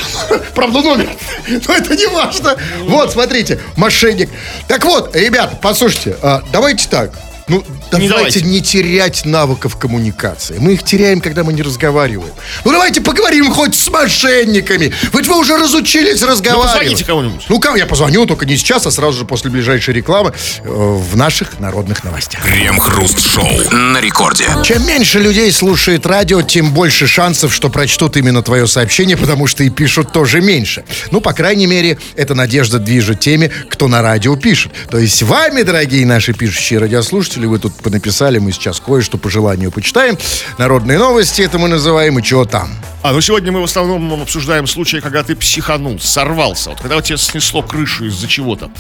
[SPEAKER 3] правда номер. Но это не важно. Вот, смотрите. Мошенник. Так вот, ребят, послушайте. а, давайте так. Ну, давайте,
[SPEAKER 2] давайте.
[SPEAKER 3] не терять навыков коммуникации. Мы их теряем, когда мы не разговариваем. Ну, давайте поговорим хоть с мошенниками. Ведь вы уже разучились разговаривать.
[SPEAKER 2] Ну, позвоните кому-нибудь.
[SPEAKER 3] Ну, кому я позвоню, только не сейчас, а сразу же после ближайшей рекламы э, в наших народных новостях.
[SPEAKER 1] Крем-хруст-шоу на рекорде.
[SPEAKER 3] Чем меньше людей слушает радио, тем больше шансов, что прочтут именно твое сообщение, потому что и пишут тоже меньше. Ну, по крайней мере, эта надежда движет теми, кто на радио пишет. То есть вами, дорогие наши пишущие радиослушатели, вы тут понаписали, мы сейчас кое-что по желанию почитаем. Народные новости это мы называем, и чего там.
[SPEAKER 2] А, ну сегодня мы в основном обсуждаем случаи, когда ты психанул, сорвался. Вот когда у тебя снесло крышу из-за чего-то.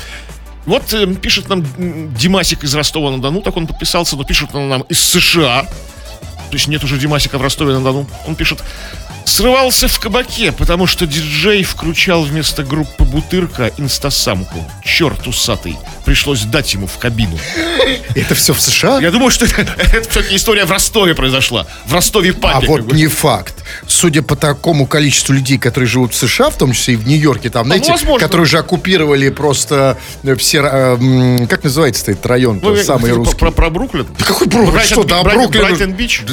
[SPEAKER 2] Вот э, пишет нам Димасик из Ростова-на-Дону, так он подписался, но пишет он нам из США. То есть нет уже Димасика в Ростове-на-Дону. Он пишет, срывался в кабаке, потому что диджей включал вместо группы Бутырка инстасамку. Черт усатый. Пришлось дать ему в кабину.
[SPEAKER 3] Это все в США?
[SPEAKER 2] Я думаю, что это, это все-таки история в Ростове произошла. В Ростове
[SPEAKER 3] А
[SPEAKER 2] папе.
[SPEAKER 3] вот не факт. судя по такому количеству людей, которые живут в США, в том числе и в Нью-Йорке, там, знаете,
[SPEAKER 2] ну, возможно.
[SPEAKER 3] которые уже оккупировали просто э, все, э, как называется этот район,
[SPEAKER 2] Ну,
[SPEAKER 3] самый русский?
[SPEAKER 2] Про, про Бруклин?
[SPEAKER 3] Да Какой Бруклин?
[SPEAKER 2] Брайтон-
[SPEAKER 3] Что, да, Бруклин.
[SPEAKER 2] Брайтон-Бич?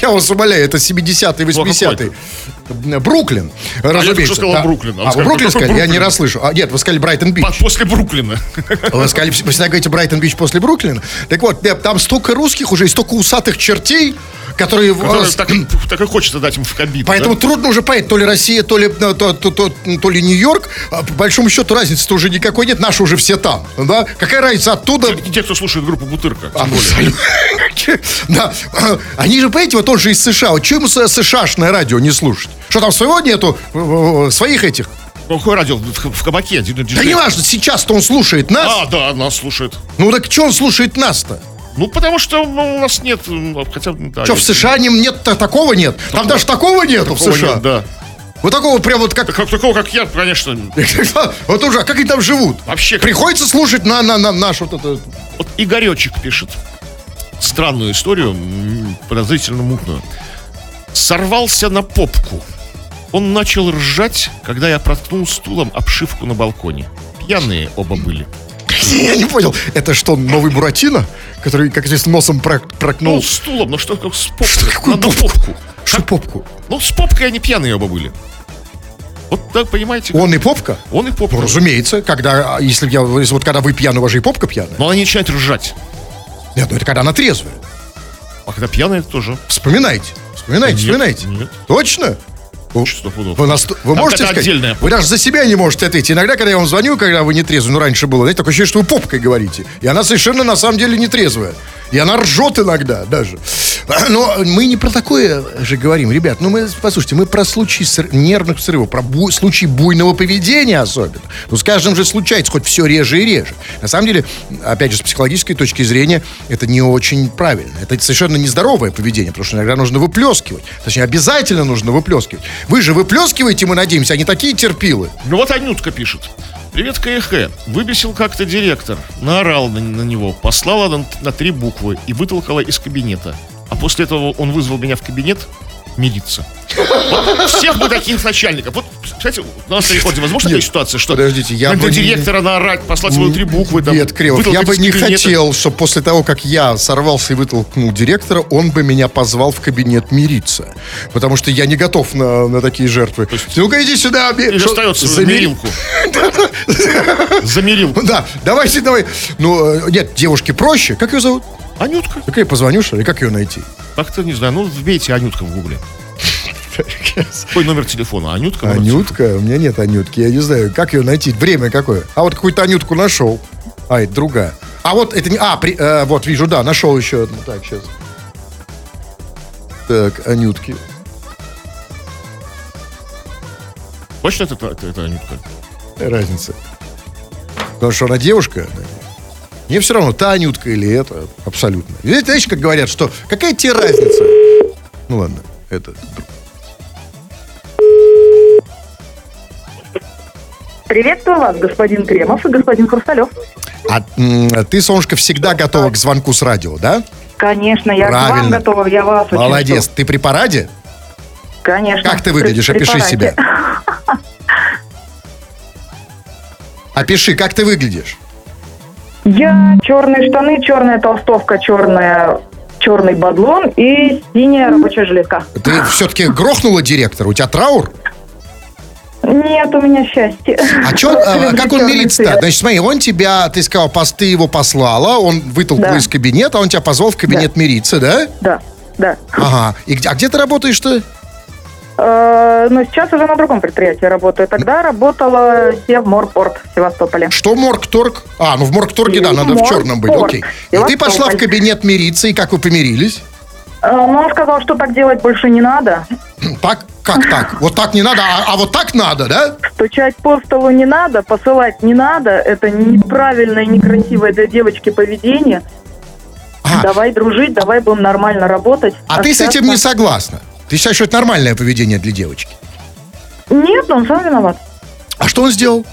[SPEAKER 3] Я вас умоляю, это 70-е, 80-е. Бруклин, разумеется.
[SPEAKER 2] сказал
[SPEAKER 3] да.
[SPEAKER 2] Бруклин. А
[SPEAKER 3] А, вы
[SPEAKER 2] сказали,
[SPEAKER 3] Бруклин сказали? Я не
[SPEAKER 2] Бруклин?
[SPEAKER 3] расслышал. А, нет, вы сказали Брайтон-Бич.
[SPEAKER 2] По- После Бруклина.
[SPEAKER 3] Вы сказали, вы всегда говорите Брайтон-Бич после Бруклина. Так вот, там столько русских уже, и столько усатых чертей, которые...
[SPEAKER 2] Который
[SPEAKER 3] э,
[SPEAKER 2] так, так и хочется дать им в кабину.
[SPEAKER 3] Поэтому
[SPEAKER 2] да?
[SPEAKER 3] трудно уже понять, то ли Россия, то ли, э, то, то, то, то ли Нью-Йорк. А По большому счету разницы-то уже никакой нет. Наши уже все там. Да? Какая разница оттуда...
[SPEAKER 2] Те- Те, кто слушает группу Бутырка.
[SPEAKER 3] А. Да. Они же, понимаете, вот он же из США. Вот что ему США-шное радио не слушать? Что там своего нету? Э, э, Своих этих?
[SPEAKER 2] Ну, Какое радио в, в кабаке?
[SPEAKER 3] Да не важно, сейчас-то он слушает нас.
[SPEAKER 2] А, да, нас слушает.
[SPEAKER 3] Ну так что он слушает нас-то?
[SPEAKER 2] Ну, потому что ну, у нас нет... Хотя, да,
[SPEAKER 3] Что, в
[SPEAKER 2] есть.
[SPEAKER 3] США не- нет та- такого нет? Там даже такого нету в
[SPEAKER 2] Такого
[SPEAKER 3] США.
[SPEAKER 2] нет, да.
[SPEAKER 3] Вот такого прям вот как...
[SPEAKER 2] Как, такого, как я, конечно...
[SPEAKER 3] Вот уже, а как они там живут?
[SPEAKER 2] Вообще,
[SPEAKER 3] Приходится слушать на, на, на наш вот это...
[SPEAKER 2] Вот Игоречек пишет странную историю, подозрительно мутную. Сорвался на попку. Он начал ржать, когда я проткнул стулом обшивку на балконе. Пьяные оба были.
[SPEAKER 3] Я не понял, это что, новый Буратино? Который, как здесь носом прок-
[SPEAKER 2] Ну,
[SPEAKER 3] прокнул
[SPEAKER 2] стулом, ну что, как с попкой?
[SPEAKER 3] Что, какую попку? Что попку?
[SPEAKER 2] Ну, с попкой они пьяные оба были. Вот так, понимаете?
[SPEAKER 3] Он и попка?
[SPEAKER 2] Он и попка.
[SPEAKER 3] Ну, разумеется, когда, если я, вот когда вы пьяны, у вас же и попка пьяная.
[SPEAKER 2] Но они начинают ржать.
[SPEAKER 3] Нет, ну это когда она трезвая.
[SPEAKER 2] А когда пьяные, это тоже.
[SPEAKER 3] Вспоминайте. Вспоминайте,
[SPEAKER 2] Нет,
[SPEAKER 3] вспоминайте.
[SPEAKER 2] нет.
[SPEAKER 3] Точно?
[SPEAKER 2] Пудов.
[SPEAKER 3] Вы, нас- вы можете сказать?
[SPEAKER 2] отдельная
[SPEAKER 3] Вы даже за себя не можете ответить. Иногда, когда я вам звоню, когда вы не трезвы, ну раньше было, знаете, такое ощущение, что вы попкой говорите. И она совершенно на самом деле не трезвая. И она ржет иногда даже. Но мы не про такое же говорим, ребят. Ну, мы, послушайте, мы про случаи нервных срывов, про бу- случаи буйного поведения особенно. Ну, с каждым же случается, хоть все реже и реже. На самом деле, опять же, с психологической точки зрения, это не очень правильно. Это совершенно нездоровое поведение, потому что иногда нужно выплескивать. Точнее, обязательно нужно выплескивать. Вы же выплескиваете, мы надеемся, они такие терпилы.
[SPEAKER 2] Ну вот Анютка пишет. Привет, КХ. Выбесил как-то директор, наорал на, на него, послала на, на три буквы и вытолкала из кабинета. А после этого он вызвал меня в кабинет мириться. Вот всех бы таких начальников. Вот, кстати, на рекорде возможно такая ситуация, что
[SPEAKER 3] подождите, я бы не-
[SPEAKER 2] директора наорать, послать свою три буквы, там,
[SPEAKER 3] Нет, Кривов, я бы не хотел, чтобы после того, как я сорвался и вытолкнул директора, он бы меня позвал в кабинет мириться. Потому что я не готов на, на такие жертвы. Ну-ка, иди сюда. ми-
[SPEAKER 2] Или
[SPEAKER 3] Что,
[SPEAKER 2] остается за мирилку. За мирилку.
[SPEAKER 3] Да, давайте, давай. Ну, э, нет, девушке проще. Как ее зовут?
[SPEAKER 2] Анютка.
[SPEAKER 3] Так я позвоню, что ли? Как ее найти?
[SPEAKER 2] Как-то, не знаю, ну, вбейте Анютка в гугле. Какой номер телефона? Анютка? номер
[SPEAKER 3] Анютка? У меня нет Анютки, я не знаю, как ее найти, время какое. А вот какую-то Анютку нашел. А, это другая. А вот это не... А, при- э, вот вижу, да, нашел еще одну. Так, сейчас. Так, Анютки.
[SPEAKER 2] Точно это, это, это Анютка?
[SPEAKER 3] Разница? Потому что она девушка. Мне все равно, та Анютка или это, абсолютно. Видите, знаешь, как говорят, что какая тебе разница? Ну ладно, это...
[SPEAKER 5] Приветствую вас, господин Кремов и господин Хрусталев.
[SPEAKER 3] А ты, Солнышко, всегда готова к звонку с радио, да?
[SPEAKER 5] Конечно, я к вам
[SPEAKER 3] Правильно.
[SPEAKER 5] готова, я вас
[SPEAKER 3] Молодец.
[SPEAKER 5] жду.
[SPEAKER 3] Ты при параде?
[SPEAKER 5] Конечно.
[SPEAKER 3] Как ты выглядишь?
[SPEAKER 5] При-
[SPEAKER 3] Опиши
[SPEAKER 5] при
[SPEAKER 3] себя. Опиши, как ты выглядишь?
[SPEAKER 5] Я черные штаны, черная толстовка, черная, черный бадлон и синяя рабочая жилетка.
[SPEAKER 3] Ты все-таки грохнула директора? У тебя траур?
[SPEAKER 5] Нет, у меня счастье.
[SPEAKER 3] А чё, а,
[SPEAKER 5] люблю
[SPEAKER 3] как он
[SPEAKER 5] цвет.
[SPEAKER 3] Значит, смотри, он тебя, ты сказал, пос- ты его послала, он вытолкнул
[SPEAKER 5] Да.
[SPEAKER 3] из кабинета, он тебя позвал в кабинет мириться, да?
[SPEAKER 5] Да, да.
[SPEAKER 3] Ага. И где, а где ты работаешь-то?
[SPEAKER 5] Э, Но сейчас уже на другом предприятии работаю. Тогда работала Севморпорт в Севастополе.
[SPEAKER 3] Что Моргторг? А, ну в Моргторге, да, надо в черном быть, окей. И ты пошла в кабинет мириться, и как вы помирились?
[SPEAKER 5] Э, Но он сказал, что так делать больше не надо.
[SPEAKER 3] Так, как так? Вот так не надо, а, а вот так надо, да?
[SPEAKER 5] Стучать по столу не надо, посылать не надо. Это неправильное, некрасивое для девочки поведение.
[SPEAKER 3] Ага.
[SPEAKER 5] Давай дружить, давай будем нормально работать.
[SPEAKER 3] А ты с этим не согласна? Ты считаешь, что это нормальное поведение для девочки?
[SPEAKER 5] Нет, он сам виноват.
[SPEAKER 3] А что он сделал?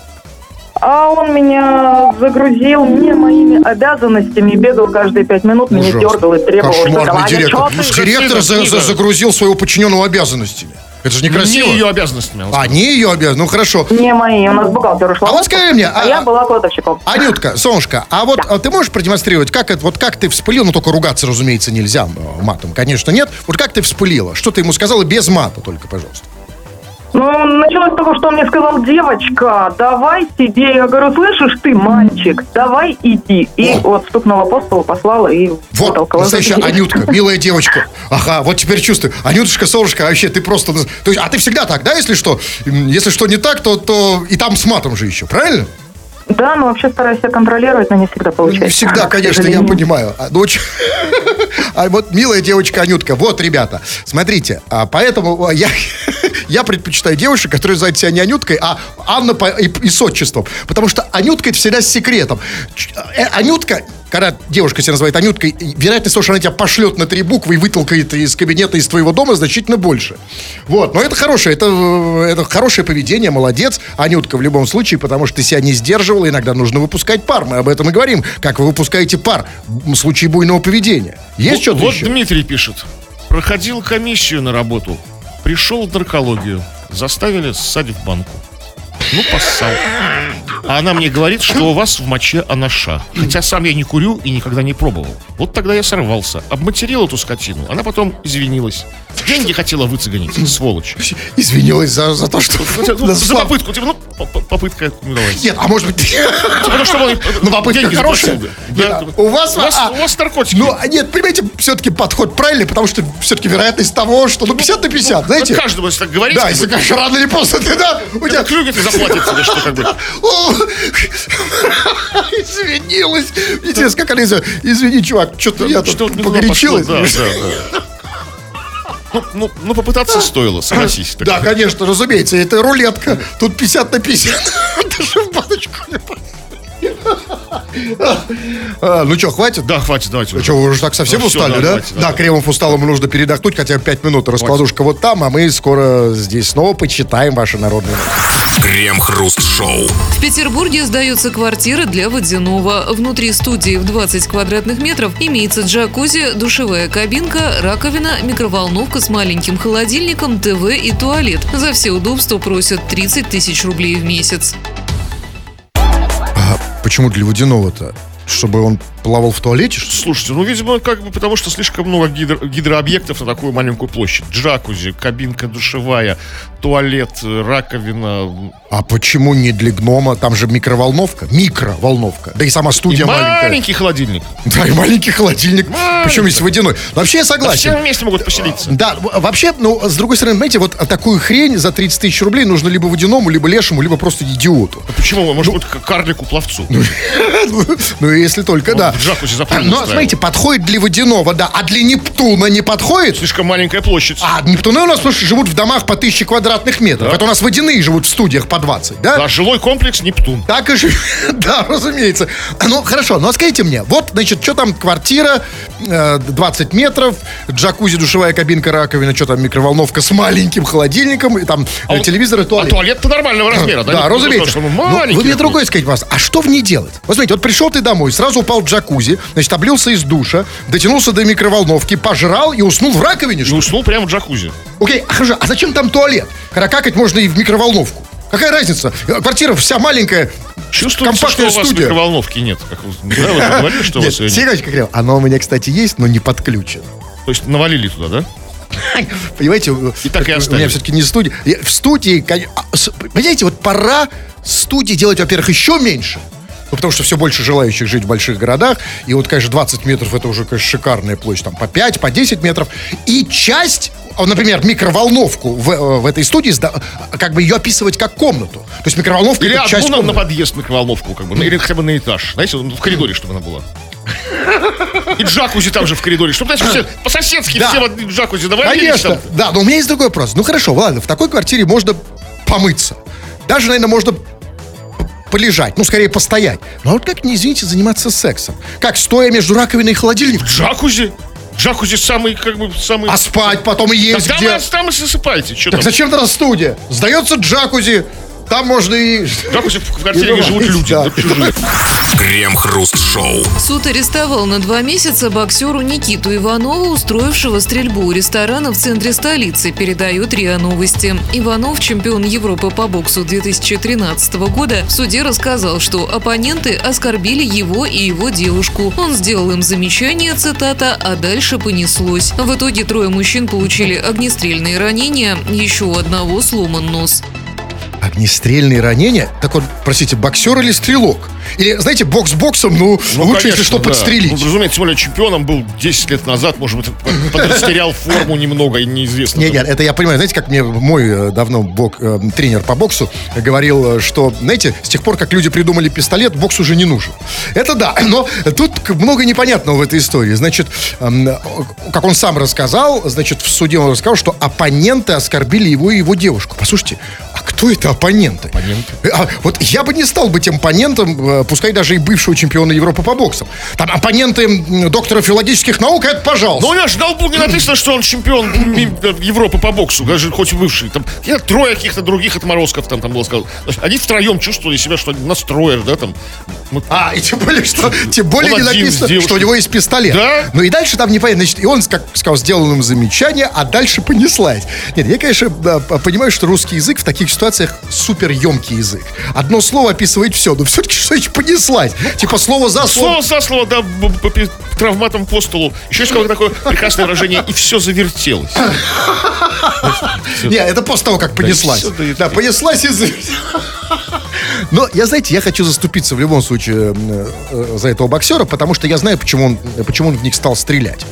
[SPEAKER 5] А он меня загрузил не моими обязанностями, бегал каждые пять минут, меня
[SPEAKER 3] Ужасно.
[SPEAKER 5] дергал и требовал, что
[SPEAKER 3] Кошмарный
[SPEAKER 5] давай,
[SPEAKER 3] директор.
[SPEAKER 5] ты?
[SPEAKER 3] Директор за- за- загрузил своего подчиненного обязанностями. Это же некрасиво.
[SPEAKER 2] Не ее обязанностями.
[SPEAKER 3] А, не ее обязанности. Ну, хорошо.
[SPEAKER 5] Не мои, у нас бухгалтер ушла.
[SPEAKER 3] А вот скажи мне,
[SPEAKER 5] а,
[SPEAKER 3] а-
[SPEAKER 5] я была кладовщиком.
[SPEAKER 3] Анютка, солнышко, а вот а ты можешь продемонстрировать, как это, вот как ты вспылил, ну только ругаться, разумеется, нельзя э, матом, конечно, нет. Вот как ты вспылила? Что ты ему сказала без мата только, пожалуйста.
[SPEAKER 5] Ну, началось с того, что он мне сказал, девочка, давай себе. Я говорю, слышишь ты, мальчик, давай иди. И
[SPEAKER 3] О.
[SPEAKER 5] вот стукнула по столу, послала и
[SPEAKER 3] Вот,
[SPEAKER 5] вытолкала за
[SPEAKER 3] настоящая. Анютка, милая девочка. Ага, вот теперь чувствую. Анютушка, солнышко, вообще ты просто... То есть, а ты всегда так, да, если что? Если что не так, то, то и там с матом же еще, правильно?
[SPEAKER 5] Да, но вообще стараюсь себя контролировать, но не всегда получается.
[SPEAKER 3] Всегда, конечно, я понимаю. А, ну, очень- а вот милая девочка Анютка, вот, ребята, смотрите, а, поэтому а, я, я предпочитаю девушек, которые зовут себя не Анюткой, а Анна по, и, и с отчеством. Потому что Анютка это всегда с секретом. Э, Анютка, когда девушка себя называет Анюткой, вероятность того, что она тебя пошлет на три буквы и вытолкает из кабинета, из твоего дома, значительно больше. Вот, но это хорошее, это, э, это хорошее поведение, молодец, Анютка, в любом случае, потому что ты себя не сдерживала, иногда нужно выпускать пар. Мы об этом и говорим, как вы выпускаете пар в случае буйного поведения. Есть что-то
[SPEAKER 2] Вот
[SPEAKER 3] еще?
[SPEAKER 2] Дмитрий пишет. Проходил комиссию на работу. Пришел в наркологию. Заставили ссать в банку. Ну, поссал. А она мне говорит, что у вас в моче анаша. Хотя сам я не курю и никогда не пробовал. Вот тогда я сорвался. Обматерил эту скотину. Она потом извинилась. Деньги хотела выцеганить, сволочь.
[SPEAKER 3] Извинилась за, за то, что...
[SPEAKER 2] Ну, за
[SPEAKER 3] слав-
[SPEAKER 2] попытку. Типа, ну, по- по- попытка удалась.
[SPEAKER 3] Нет, а может быть...
[SPEAKER 2] Потому что он
[SPEAKER 3] Ну, попытка
[SPEAKER 2] деньги
[SPEAKER 3] хорошая. Нет,
[SPEAKER 2] Да.
[SPEAKER 3] у вас...
[SPEAKER 2] У вас,
[SPEAKER 3] а,
[SPEAKER 2] у вас наркотики.
[SPEAKER 3] Ну, а нет, понимаете, все-таки подход правильный, потому что все-таки вероятность того, что ну 50 на 50, знаете?
[SPEAKER 2] Вот каждому, если так говорить,
[SPEAKER 3] Да, если, конечно, рано или поздно ты, да, у тебя...
[SPEAKER 2] это клюнет и заплатит тебе, что как бы.
[SPEAKER 3] Извинилась. Интересно, как она из- Извини, чувак, что-то я тут погорячилась.
[SPEAKER 2] Ну, ну, ну, попытаться стоило, согласись. так.
[SPEAKER 3] Да, конечно, разумеется, это рулетка. Тут 50 на 50. Даже в баночку не А, Ну что, хватит?
[SPEAKER 2] Да, хватит, давайте. Уже.
[SPEAKER 3] что, вы уже так совсем
[SPEAKER 2] Ну,
[SPEAKER 3] устали,
[SPEAKER 2] да,
[SPEAKER 3] да?
[SPEAKER 2] давайте,
[SPEAKER 3] Да,
[SPEAKER 2] да.
[SPEAKER 3] Кремов устал, ему нужно передохнуть, хотя бы 5 минут. Раскладушка вот там, а мы скоро здесь снова почитаем ваши народные.
[SPEAKER 1] Крем-хруст-шоу.
[SPEAKER 4] В Петербурге сдаются квартиры для водяного. Внутри студии в 20 квадратных метров имеется джакузи, душевая кабинка, раковина, микроволновка с маленьким холодильником, ТВ и туалет. За все удобства просят 30 тысяч рублей в месяц.
[SPEAKER 3] Почему для водяного-то? Чтобы он плавал в туалете? что?
[SPEAKER 2] Слушайте, ну, видимо, как бы потому что слишком много гидро- гидрообъектов на такую маленькую площадь. Джакузи, кабинка душевая, туалет, э, раковина.
[SPEAKER 3] А почему не для гнома? Там же микроволновка. Микроволновка. Да и сама
[SPEAKER 2] И
[SPEAKER 3] студия маленькая.
[SPEAKER 2] маленький холодильник.
[SPEAKER 3] Да, и маленький холодильник.
[SPEAKER 2] Маленький.
[SPEAKER 3] Причем есть водяной. Но вообще я
[SPEAKER 2] Да
[SPEAKER 3] согласен.
[SPEAKER 2] все вместе могут поселиться.
[SPEAKER 3] Да, вообще, ну, с другой стороны, знаете, вот такую хрень за 30 тысяч рублей нужно либо водяному, либо лешему, либо просто идиоту.
[SPEAKER 2] Почему? Может быть, к карлику-пловцу.
[SPEAKER 3] Ну, если только, да.
[SPEAKER 2] в джакузи запрыгнул
[SPEAKER 3] Но,
[SPEAKER 2] устраивал.
[SPEAKER 3] смотрите, подходит для водяного, да, а для Нептуна не подходит?
[SPEAKER 2] Слишком маленькая площадь.
[SPEAKER 3] А Нептуны у нас слушай, живут в домах по тысяче квадратных метров.
[SPEAKER 2] Да.
[SPEAKER 3] Это у нас водяные живут в студиях по 20, да?
[SPEAKER 2] Да, жилой комплекс Нептун.
[SPEAKER 3] Так и же, да, разумеется. Ну, хорошо, но скажите мне, вот, значит, что там квартира, э, 20 метров, джакузи, душевая кабинка, раковина, что там, микроволновка с маленьким холодильником, и там
[SPEAKER 2] А
[SPEAKER 3] э, телевизор и
[SPEAKER 2] А
[SPEAKER 3] туалет.
[SPEAKER 2] туалет-то нормального размера, да?
[SPEAKER 3] Да, разумеется. Ну,
[SPEAKER 2] маленький
[SPEAKER 3] вы мне другое сказать, вас. А что в ней делать? Вот смотрите, вот пришел ты домой, сразу упал в джакузи, значит, облился из душа, дотянулся до микроволновки, пожрал и уснул в раковине, что ли?
[SPEAKER 2] уснул прямо в джакузи.
[SPEAKER 3] Окей, а хорошо, а зачем там туалет? Когда какать можно и в микроволновку. Какая разница? Квартира вся маленькая,
[SPEAKER 2] Чувствуется, что
[SPEAKER 3] компактная
[SPEAKER 2] у вас
[SPEAKER 3] студия.
[SPEAKER 2] микроволновки нет. Как да, вы говорили, что у вас ее нет.
[SPEAKER 3] Говорил, оно у меня, кстати, есть, но не подключено.
[SPEAKER 2] То есть навалили туда, да?
[SPEAKER 3] Понимаете,
[SPEAKER 2] И так и
[SPEAKER 3] у меня все-таки не студия. В студии, а, понимаете, вот пора студии делать, во-первых, еще меньше. Ну, потому что все больше желающих жить в больших городах. И вот, конечно, 20 метров это уже, конечно, шикарная площадь. Там по 5, по 10 метров. И часть, а, например, микроволновку в, э, в этой студии, как бы ее описывать как комнату. То есть микроволновка
[SPEAKER 2] Или
[SPEAKER 3] это часть
[SPEAKER 2] одну на, на подъезд микроволновку, как бы, на- или хотя бы на этаж. Знаете, ну, в коридоре, чтобы она была. И джакузи там же в коридоре. Чтобы, знаете, все по-соседски
[SPEAKER 3] Да.
[SPEAKER 2] все в одни джакузи навалились
[SPEAKER 3] Конечно,
[SPEAKER 2] там.
[SPEAKER 3] да, но у меня есть другой вопрос. Ну хорошо, ладно, в такой квартире можно помыться. Даже, наверное, можно полежать, ну, скорее постоять. Но вот как, не извините, заниматься сексом? Как, стоя между раковиной и холодильником?
[SPEAKER 2] Джакузи? Джакузи самый, как бы, самый...
[SPEAKER 3] А спать потом и есть
[SPEAKER 2] Тогда
[SPEAKER 3] где?
[SPEAKER 2] вы там и засыпаете. Что
[SPEAKER 3] Так
[SPEAKER 2] там?
[SPEAKER 3] зачем тогда студия? Сдается джакузи, там можно и...
[SPEAKER 2] Допустим, в квартире не живут люди,
[SPEAKER 3] Да.
[SPEAKER 1] Крем-хруст-шоу.
[SPEAKER 4] Суд арестовал на два месяца боксеру Никиту Иванова, устроившего стрельбу у ресторана в центре столицы, передает РИА Новости. Иванов, чемпион Европы по боксу 2013 года, в суде рассказал, что оппоненты оскорбили его и его девушку. Он сделал им замечание, цитата, а дальше понеслось. В итоге трое мужчин получили огнестрельные ранения, еще у одного сломан нос.
[SPEAKER 3] Огнестрельные ранения? Так он, простите, боксер или стрелок? Или, знаете, бокс боксом, ну,
[SPEAKER 2] Ну,
[SPEAKER 3] лучше, если
[SPEAKER 2] конечно,
[SPEAKER 3] что,
[SPEAKER 2] да.
[SPEAKER 3] подстрелить.
[SPEAKER 2] Ну, разумеется, тем более чемпионом был 10 лет назад, может быть, под- подрастерял форму немного, и неизвестно.
[SPEAKER 3] Не, не, это я понимаю. Знаете, как мне мой э, давно бок- э, тренер по боксу говорил, э, что, знаете, с тех пор, как люди придумали пистолет, бокс уже не нужен. Это да, но тут много непонятного в этой истории. Значит, э, как он сам рассказал, значит, в суде он рассказал, что оппоненты оскорбили его и его девушку. Послушайте, а кто это оппоненты?
[SPEAKER 2] Оппоненты?
[SPEAKER 3] А, вот я бы не стал быть оппонентом, э, пускай даже и бывшего чемпиона Европы по боксам. Там оппоненты доктора филологических наук, это пожалуйста.
[SPEAKER 2] Но у него же на лбу не написано, что он чемпион ми- Европы по боксу, даже хоть бывший. Там я трое каких-то других отморозков там, там было сказано. Они втроем чувствовали себя, что они настроишь, да, там. Ну,
[SPEAKER 3] А, и тем более, что тем более не написано, что у него есть пистолет.
[SPEAKER 2] Да?
[SPEAKER 3] Ну и дальше там непонятно. Значит, и он, как сказал, сделал им замечание, а дальше понеслась. Нет, я, конечно, п- понимаю, что русский язык в таких ситуациях супер емкий язык. Одно слово описывает все, но все-таки что значит понеслась? Типа слово за слово.
[SPEAKER 2] Слово за слово, да, травматом по столу. Еще есть какое-то такое прекрасное выражение, и все завертелось.
[SPEAKER 3] Не, это после того, как понеслась.
[SPEAKER 2] да,
[SPEAKER 3] понеслась и... за- Но я, знаете, я хочу заступиться в любом случае э, э, за этого боксера, потому что я знаю, почему он, почему он в них стал стрелять.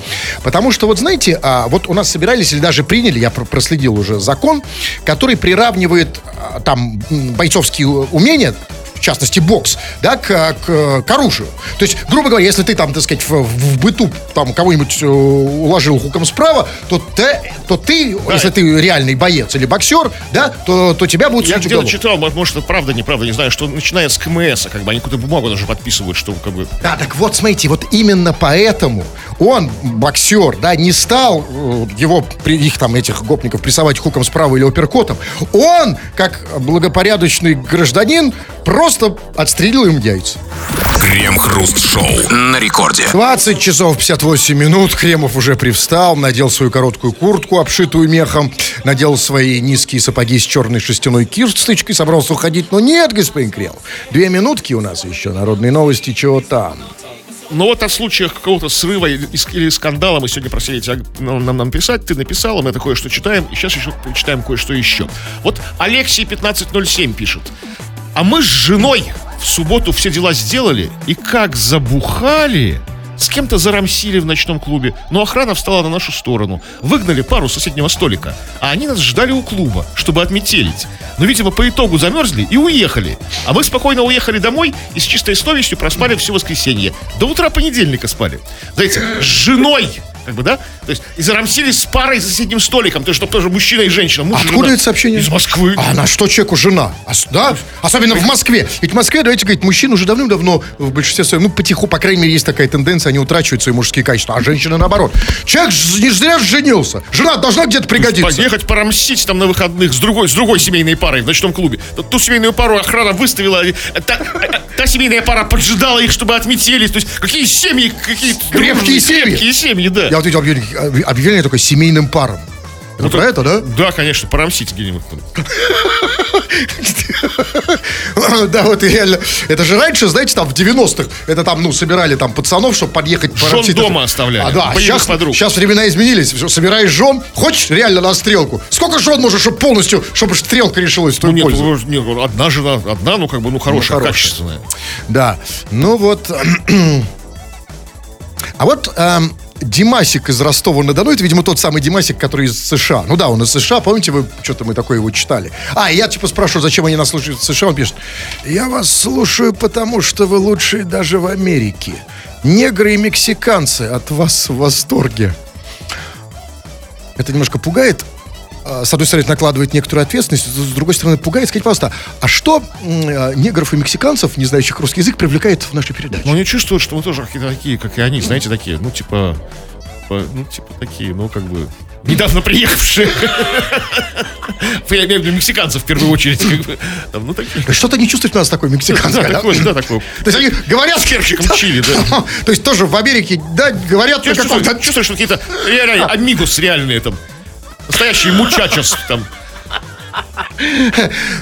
[SPEAKER 3] Потому что, вот знаете, а, вот у нас собирались или даже приняли, я пр- проследил уже закон, который приравнивает а, там бойцовские умения в частности, бокс, да, к, к- к оружию. То есть, грубо говоря, если ты там, так сказать, в, в быту там кого-нибудь э, уложил хуком справа, то ты, то ты если ты реальный боец или боксер, да, то, то тебя будут
[SPEAKER 2] Я где-то читал, мо- может, это правда, неправда, не знаю, что начиная с КМС, как бы они какую-то бумагу даже подписывают, что как бы...
[SPEAKER 3] Да, так вот, смотрите, вот именно поэтому он, боксер, да, не стал э, его, их там, этих гопников, прессовать хуком справа или оперкотом. Он, как благопорядочный гражданин, просто отстрелил им яйца.
[SPEAKER 1] Крем-хруст-шоу. На рекорде.
[SPEAKER 3] 20 часов 58 минут. Кремов уже привстал, надел свою короткую куртку, обшитую мехом, надел свои низкие сапоги с черной шерстяной кирсточкой, собрался уходить. Но нет, господин Кремов. Две минутки у нас еще. Народные новости, чего там.
[SPEAKER 2] Но вот о случаях какого-то срыва или, скандала мы сегодня просили тебя нам, нам написать. Ты написал, мы это кое-что читаем. И сейчас еще читаем кое-что еще. Вот Алексей 1507 пишет. А мы с женой в субботу все дела сделали. И как забухали... С кем-то зарамсили в ночном клубе, но охрана встала на нашу сторону. Выгнали пару соседнего столика, а они нас ждали у клуба, чтобы отметелить. Но, видимо, по итогу замерзли и уехали. А мы спокойно уехали домой и с чистой совестью проспали все воскресенье. До утра понедельника спали. Знаете, с женой, как бы, да? То есть, и зарамсились с парой за соседним столиком, то есть, чтобы тоже мужчина и женщина. Муж
[SPEAKER 3] Откуда
[SPEAKER 2] жена.
[SPEAKER 3] это сообщение?
[SPEAKER 2] Из Москвы.
[SPEAKER 3] А на что человеку жена? А да? Особенно в Москве. Ведь в Москве, давайте говорить, мужчин уже давным-давно в большинстве своем, ну, потиху, по крайней мере, есть такая тенденция, они утрачивают свои мужские качества, а женщины наоборот. Человек не зря женился. Жена должна где-то пригодиться.
[SPEAKER 2] Поехать порамсить там на выходных с другой, с другой семейной парой в ночном клубе. Ту- семейную пару охрана выставила. и Та, э, та семейная пара поджидала их, чтобы отметились. То есть какие семьи, какие
[SPEAKER 3] Крепкие семьи.
[SPEAKER 2] Крепкие семьи, да.
[SPEAKER 3] Я вот видел объявление, объявление такое семейным парам. Это про это, да?
[SPEAKER 2] Да, конечно, порамсить где-нибудь. там.
[SPEAKER 3] Да, вот реально. Это же раньше, знаете, там в 90-х, это там, ну, собирали там пацанов, чтобы подъехать.
[SPEAKER 2] Жен
[SPEAKER 3] порамсить.
[SPEAKER 2] дома оставляли,
[SPEAKER 3] А, да, сейчас,
[SPEAKER 2] подруг.
[SPEAKER 3] сейчас времена изменились. Собираешь жен, хочешь реально на стрелку? Сколько жен можешь, чтобы полностью, чтобы стрелка решилась в
[SPEAKER 2] Ну,
[SPEAKER 3] твою
[SPEAKER 2] нет,
[SPEAKER 3] пользу?
[SPEAKER 2] ну, нет, ну, одна жена, одна, ну, как бы, ну, хорошая,
[SPEAKER 3] хорошая.
[SPEAKER 2] качественная.
[SPEAKER 3] Да, ну вот... А вот эм, Димасик из Ростова-на-Дону, это, видимо, тот самый Димасик, который из США. Ну да, он из США, помните, вы что-то мы такое его читали. А, я типа спрашиваю, зачем они нас слушают в США, он пишет, я вас слушаю, потому что вы лучшие даже в Америке. Негры и мексиканцы от вас в восторге. Это немножко пугает. А, С одной стороны, накладывает некоторую ответственность, с другой стороны, пугает. Скажите, пожалуйста, а что э, негров и мексиканцев, не знающих русский язык, привлекает в нашей передаче?
[SPEAKER 2] Но они чувствуют, что мы тоже такие, как и они, знаете, такие, ну, типа, ну, типа такие, ну, как бы, недавно приехавшие. Я имею в виду мексиканцев в первую очередь. как бы. Там, ну, такие.
[SPEAKER 3] Что-то не чувствуешь у нас такой мексиканский.
[SPEAKER 2] Да,
[SPEAKER 3] да?
[SPEAKER 2] такой, да, такой.
[SPEAKER 3] То есть они говорят...
[SPEAKER 2] С перчиком чили, да.
[SPEAKER 3] То есть тоже в Америке, да, говорят...
[SPEAKER 2] Чувствуешь, что какие-то реально амигус реальные там. Настоящие мучачос там.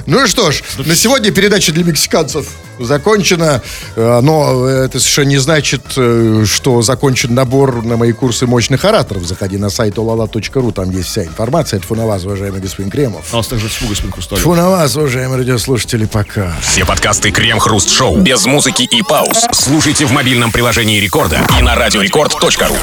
[SPEAKER 3] Ну и что ж, на сегодня передача для мексиканцев закончена. Э, Но это совершенно не значит, э, что закончен набор на мои курсы мощных ораторов. Заходи на сайт olala.ru, там есть вся информация. Это фу на вас, уважаемый господин Кремов.
[SPEAKER 2] А у нас также с Фугасом Хрусталев.
[SPEAKER 3] Фу на вас, уважаемые радиослушатели, пока.
[SPEAKER 1] Все подкасты Крем-Хруст Шоу без музыки и пауз слушайте в мобильном приложении Рекорда и на радиорекорд.ру.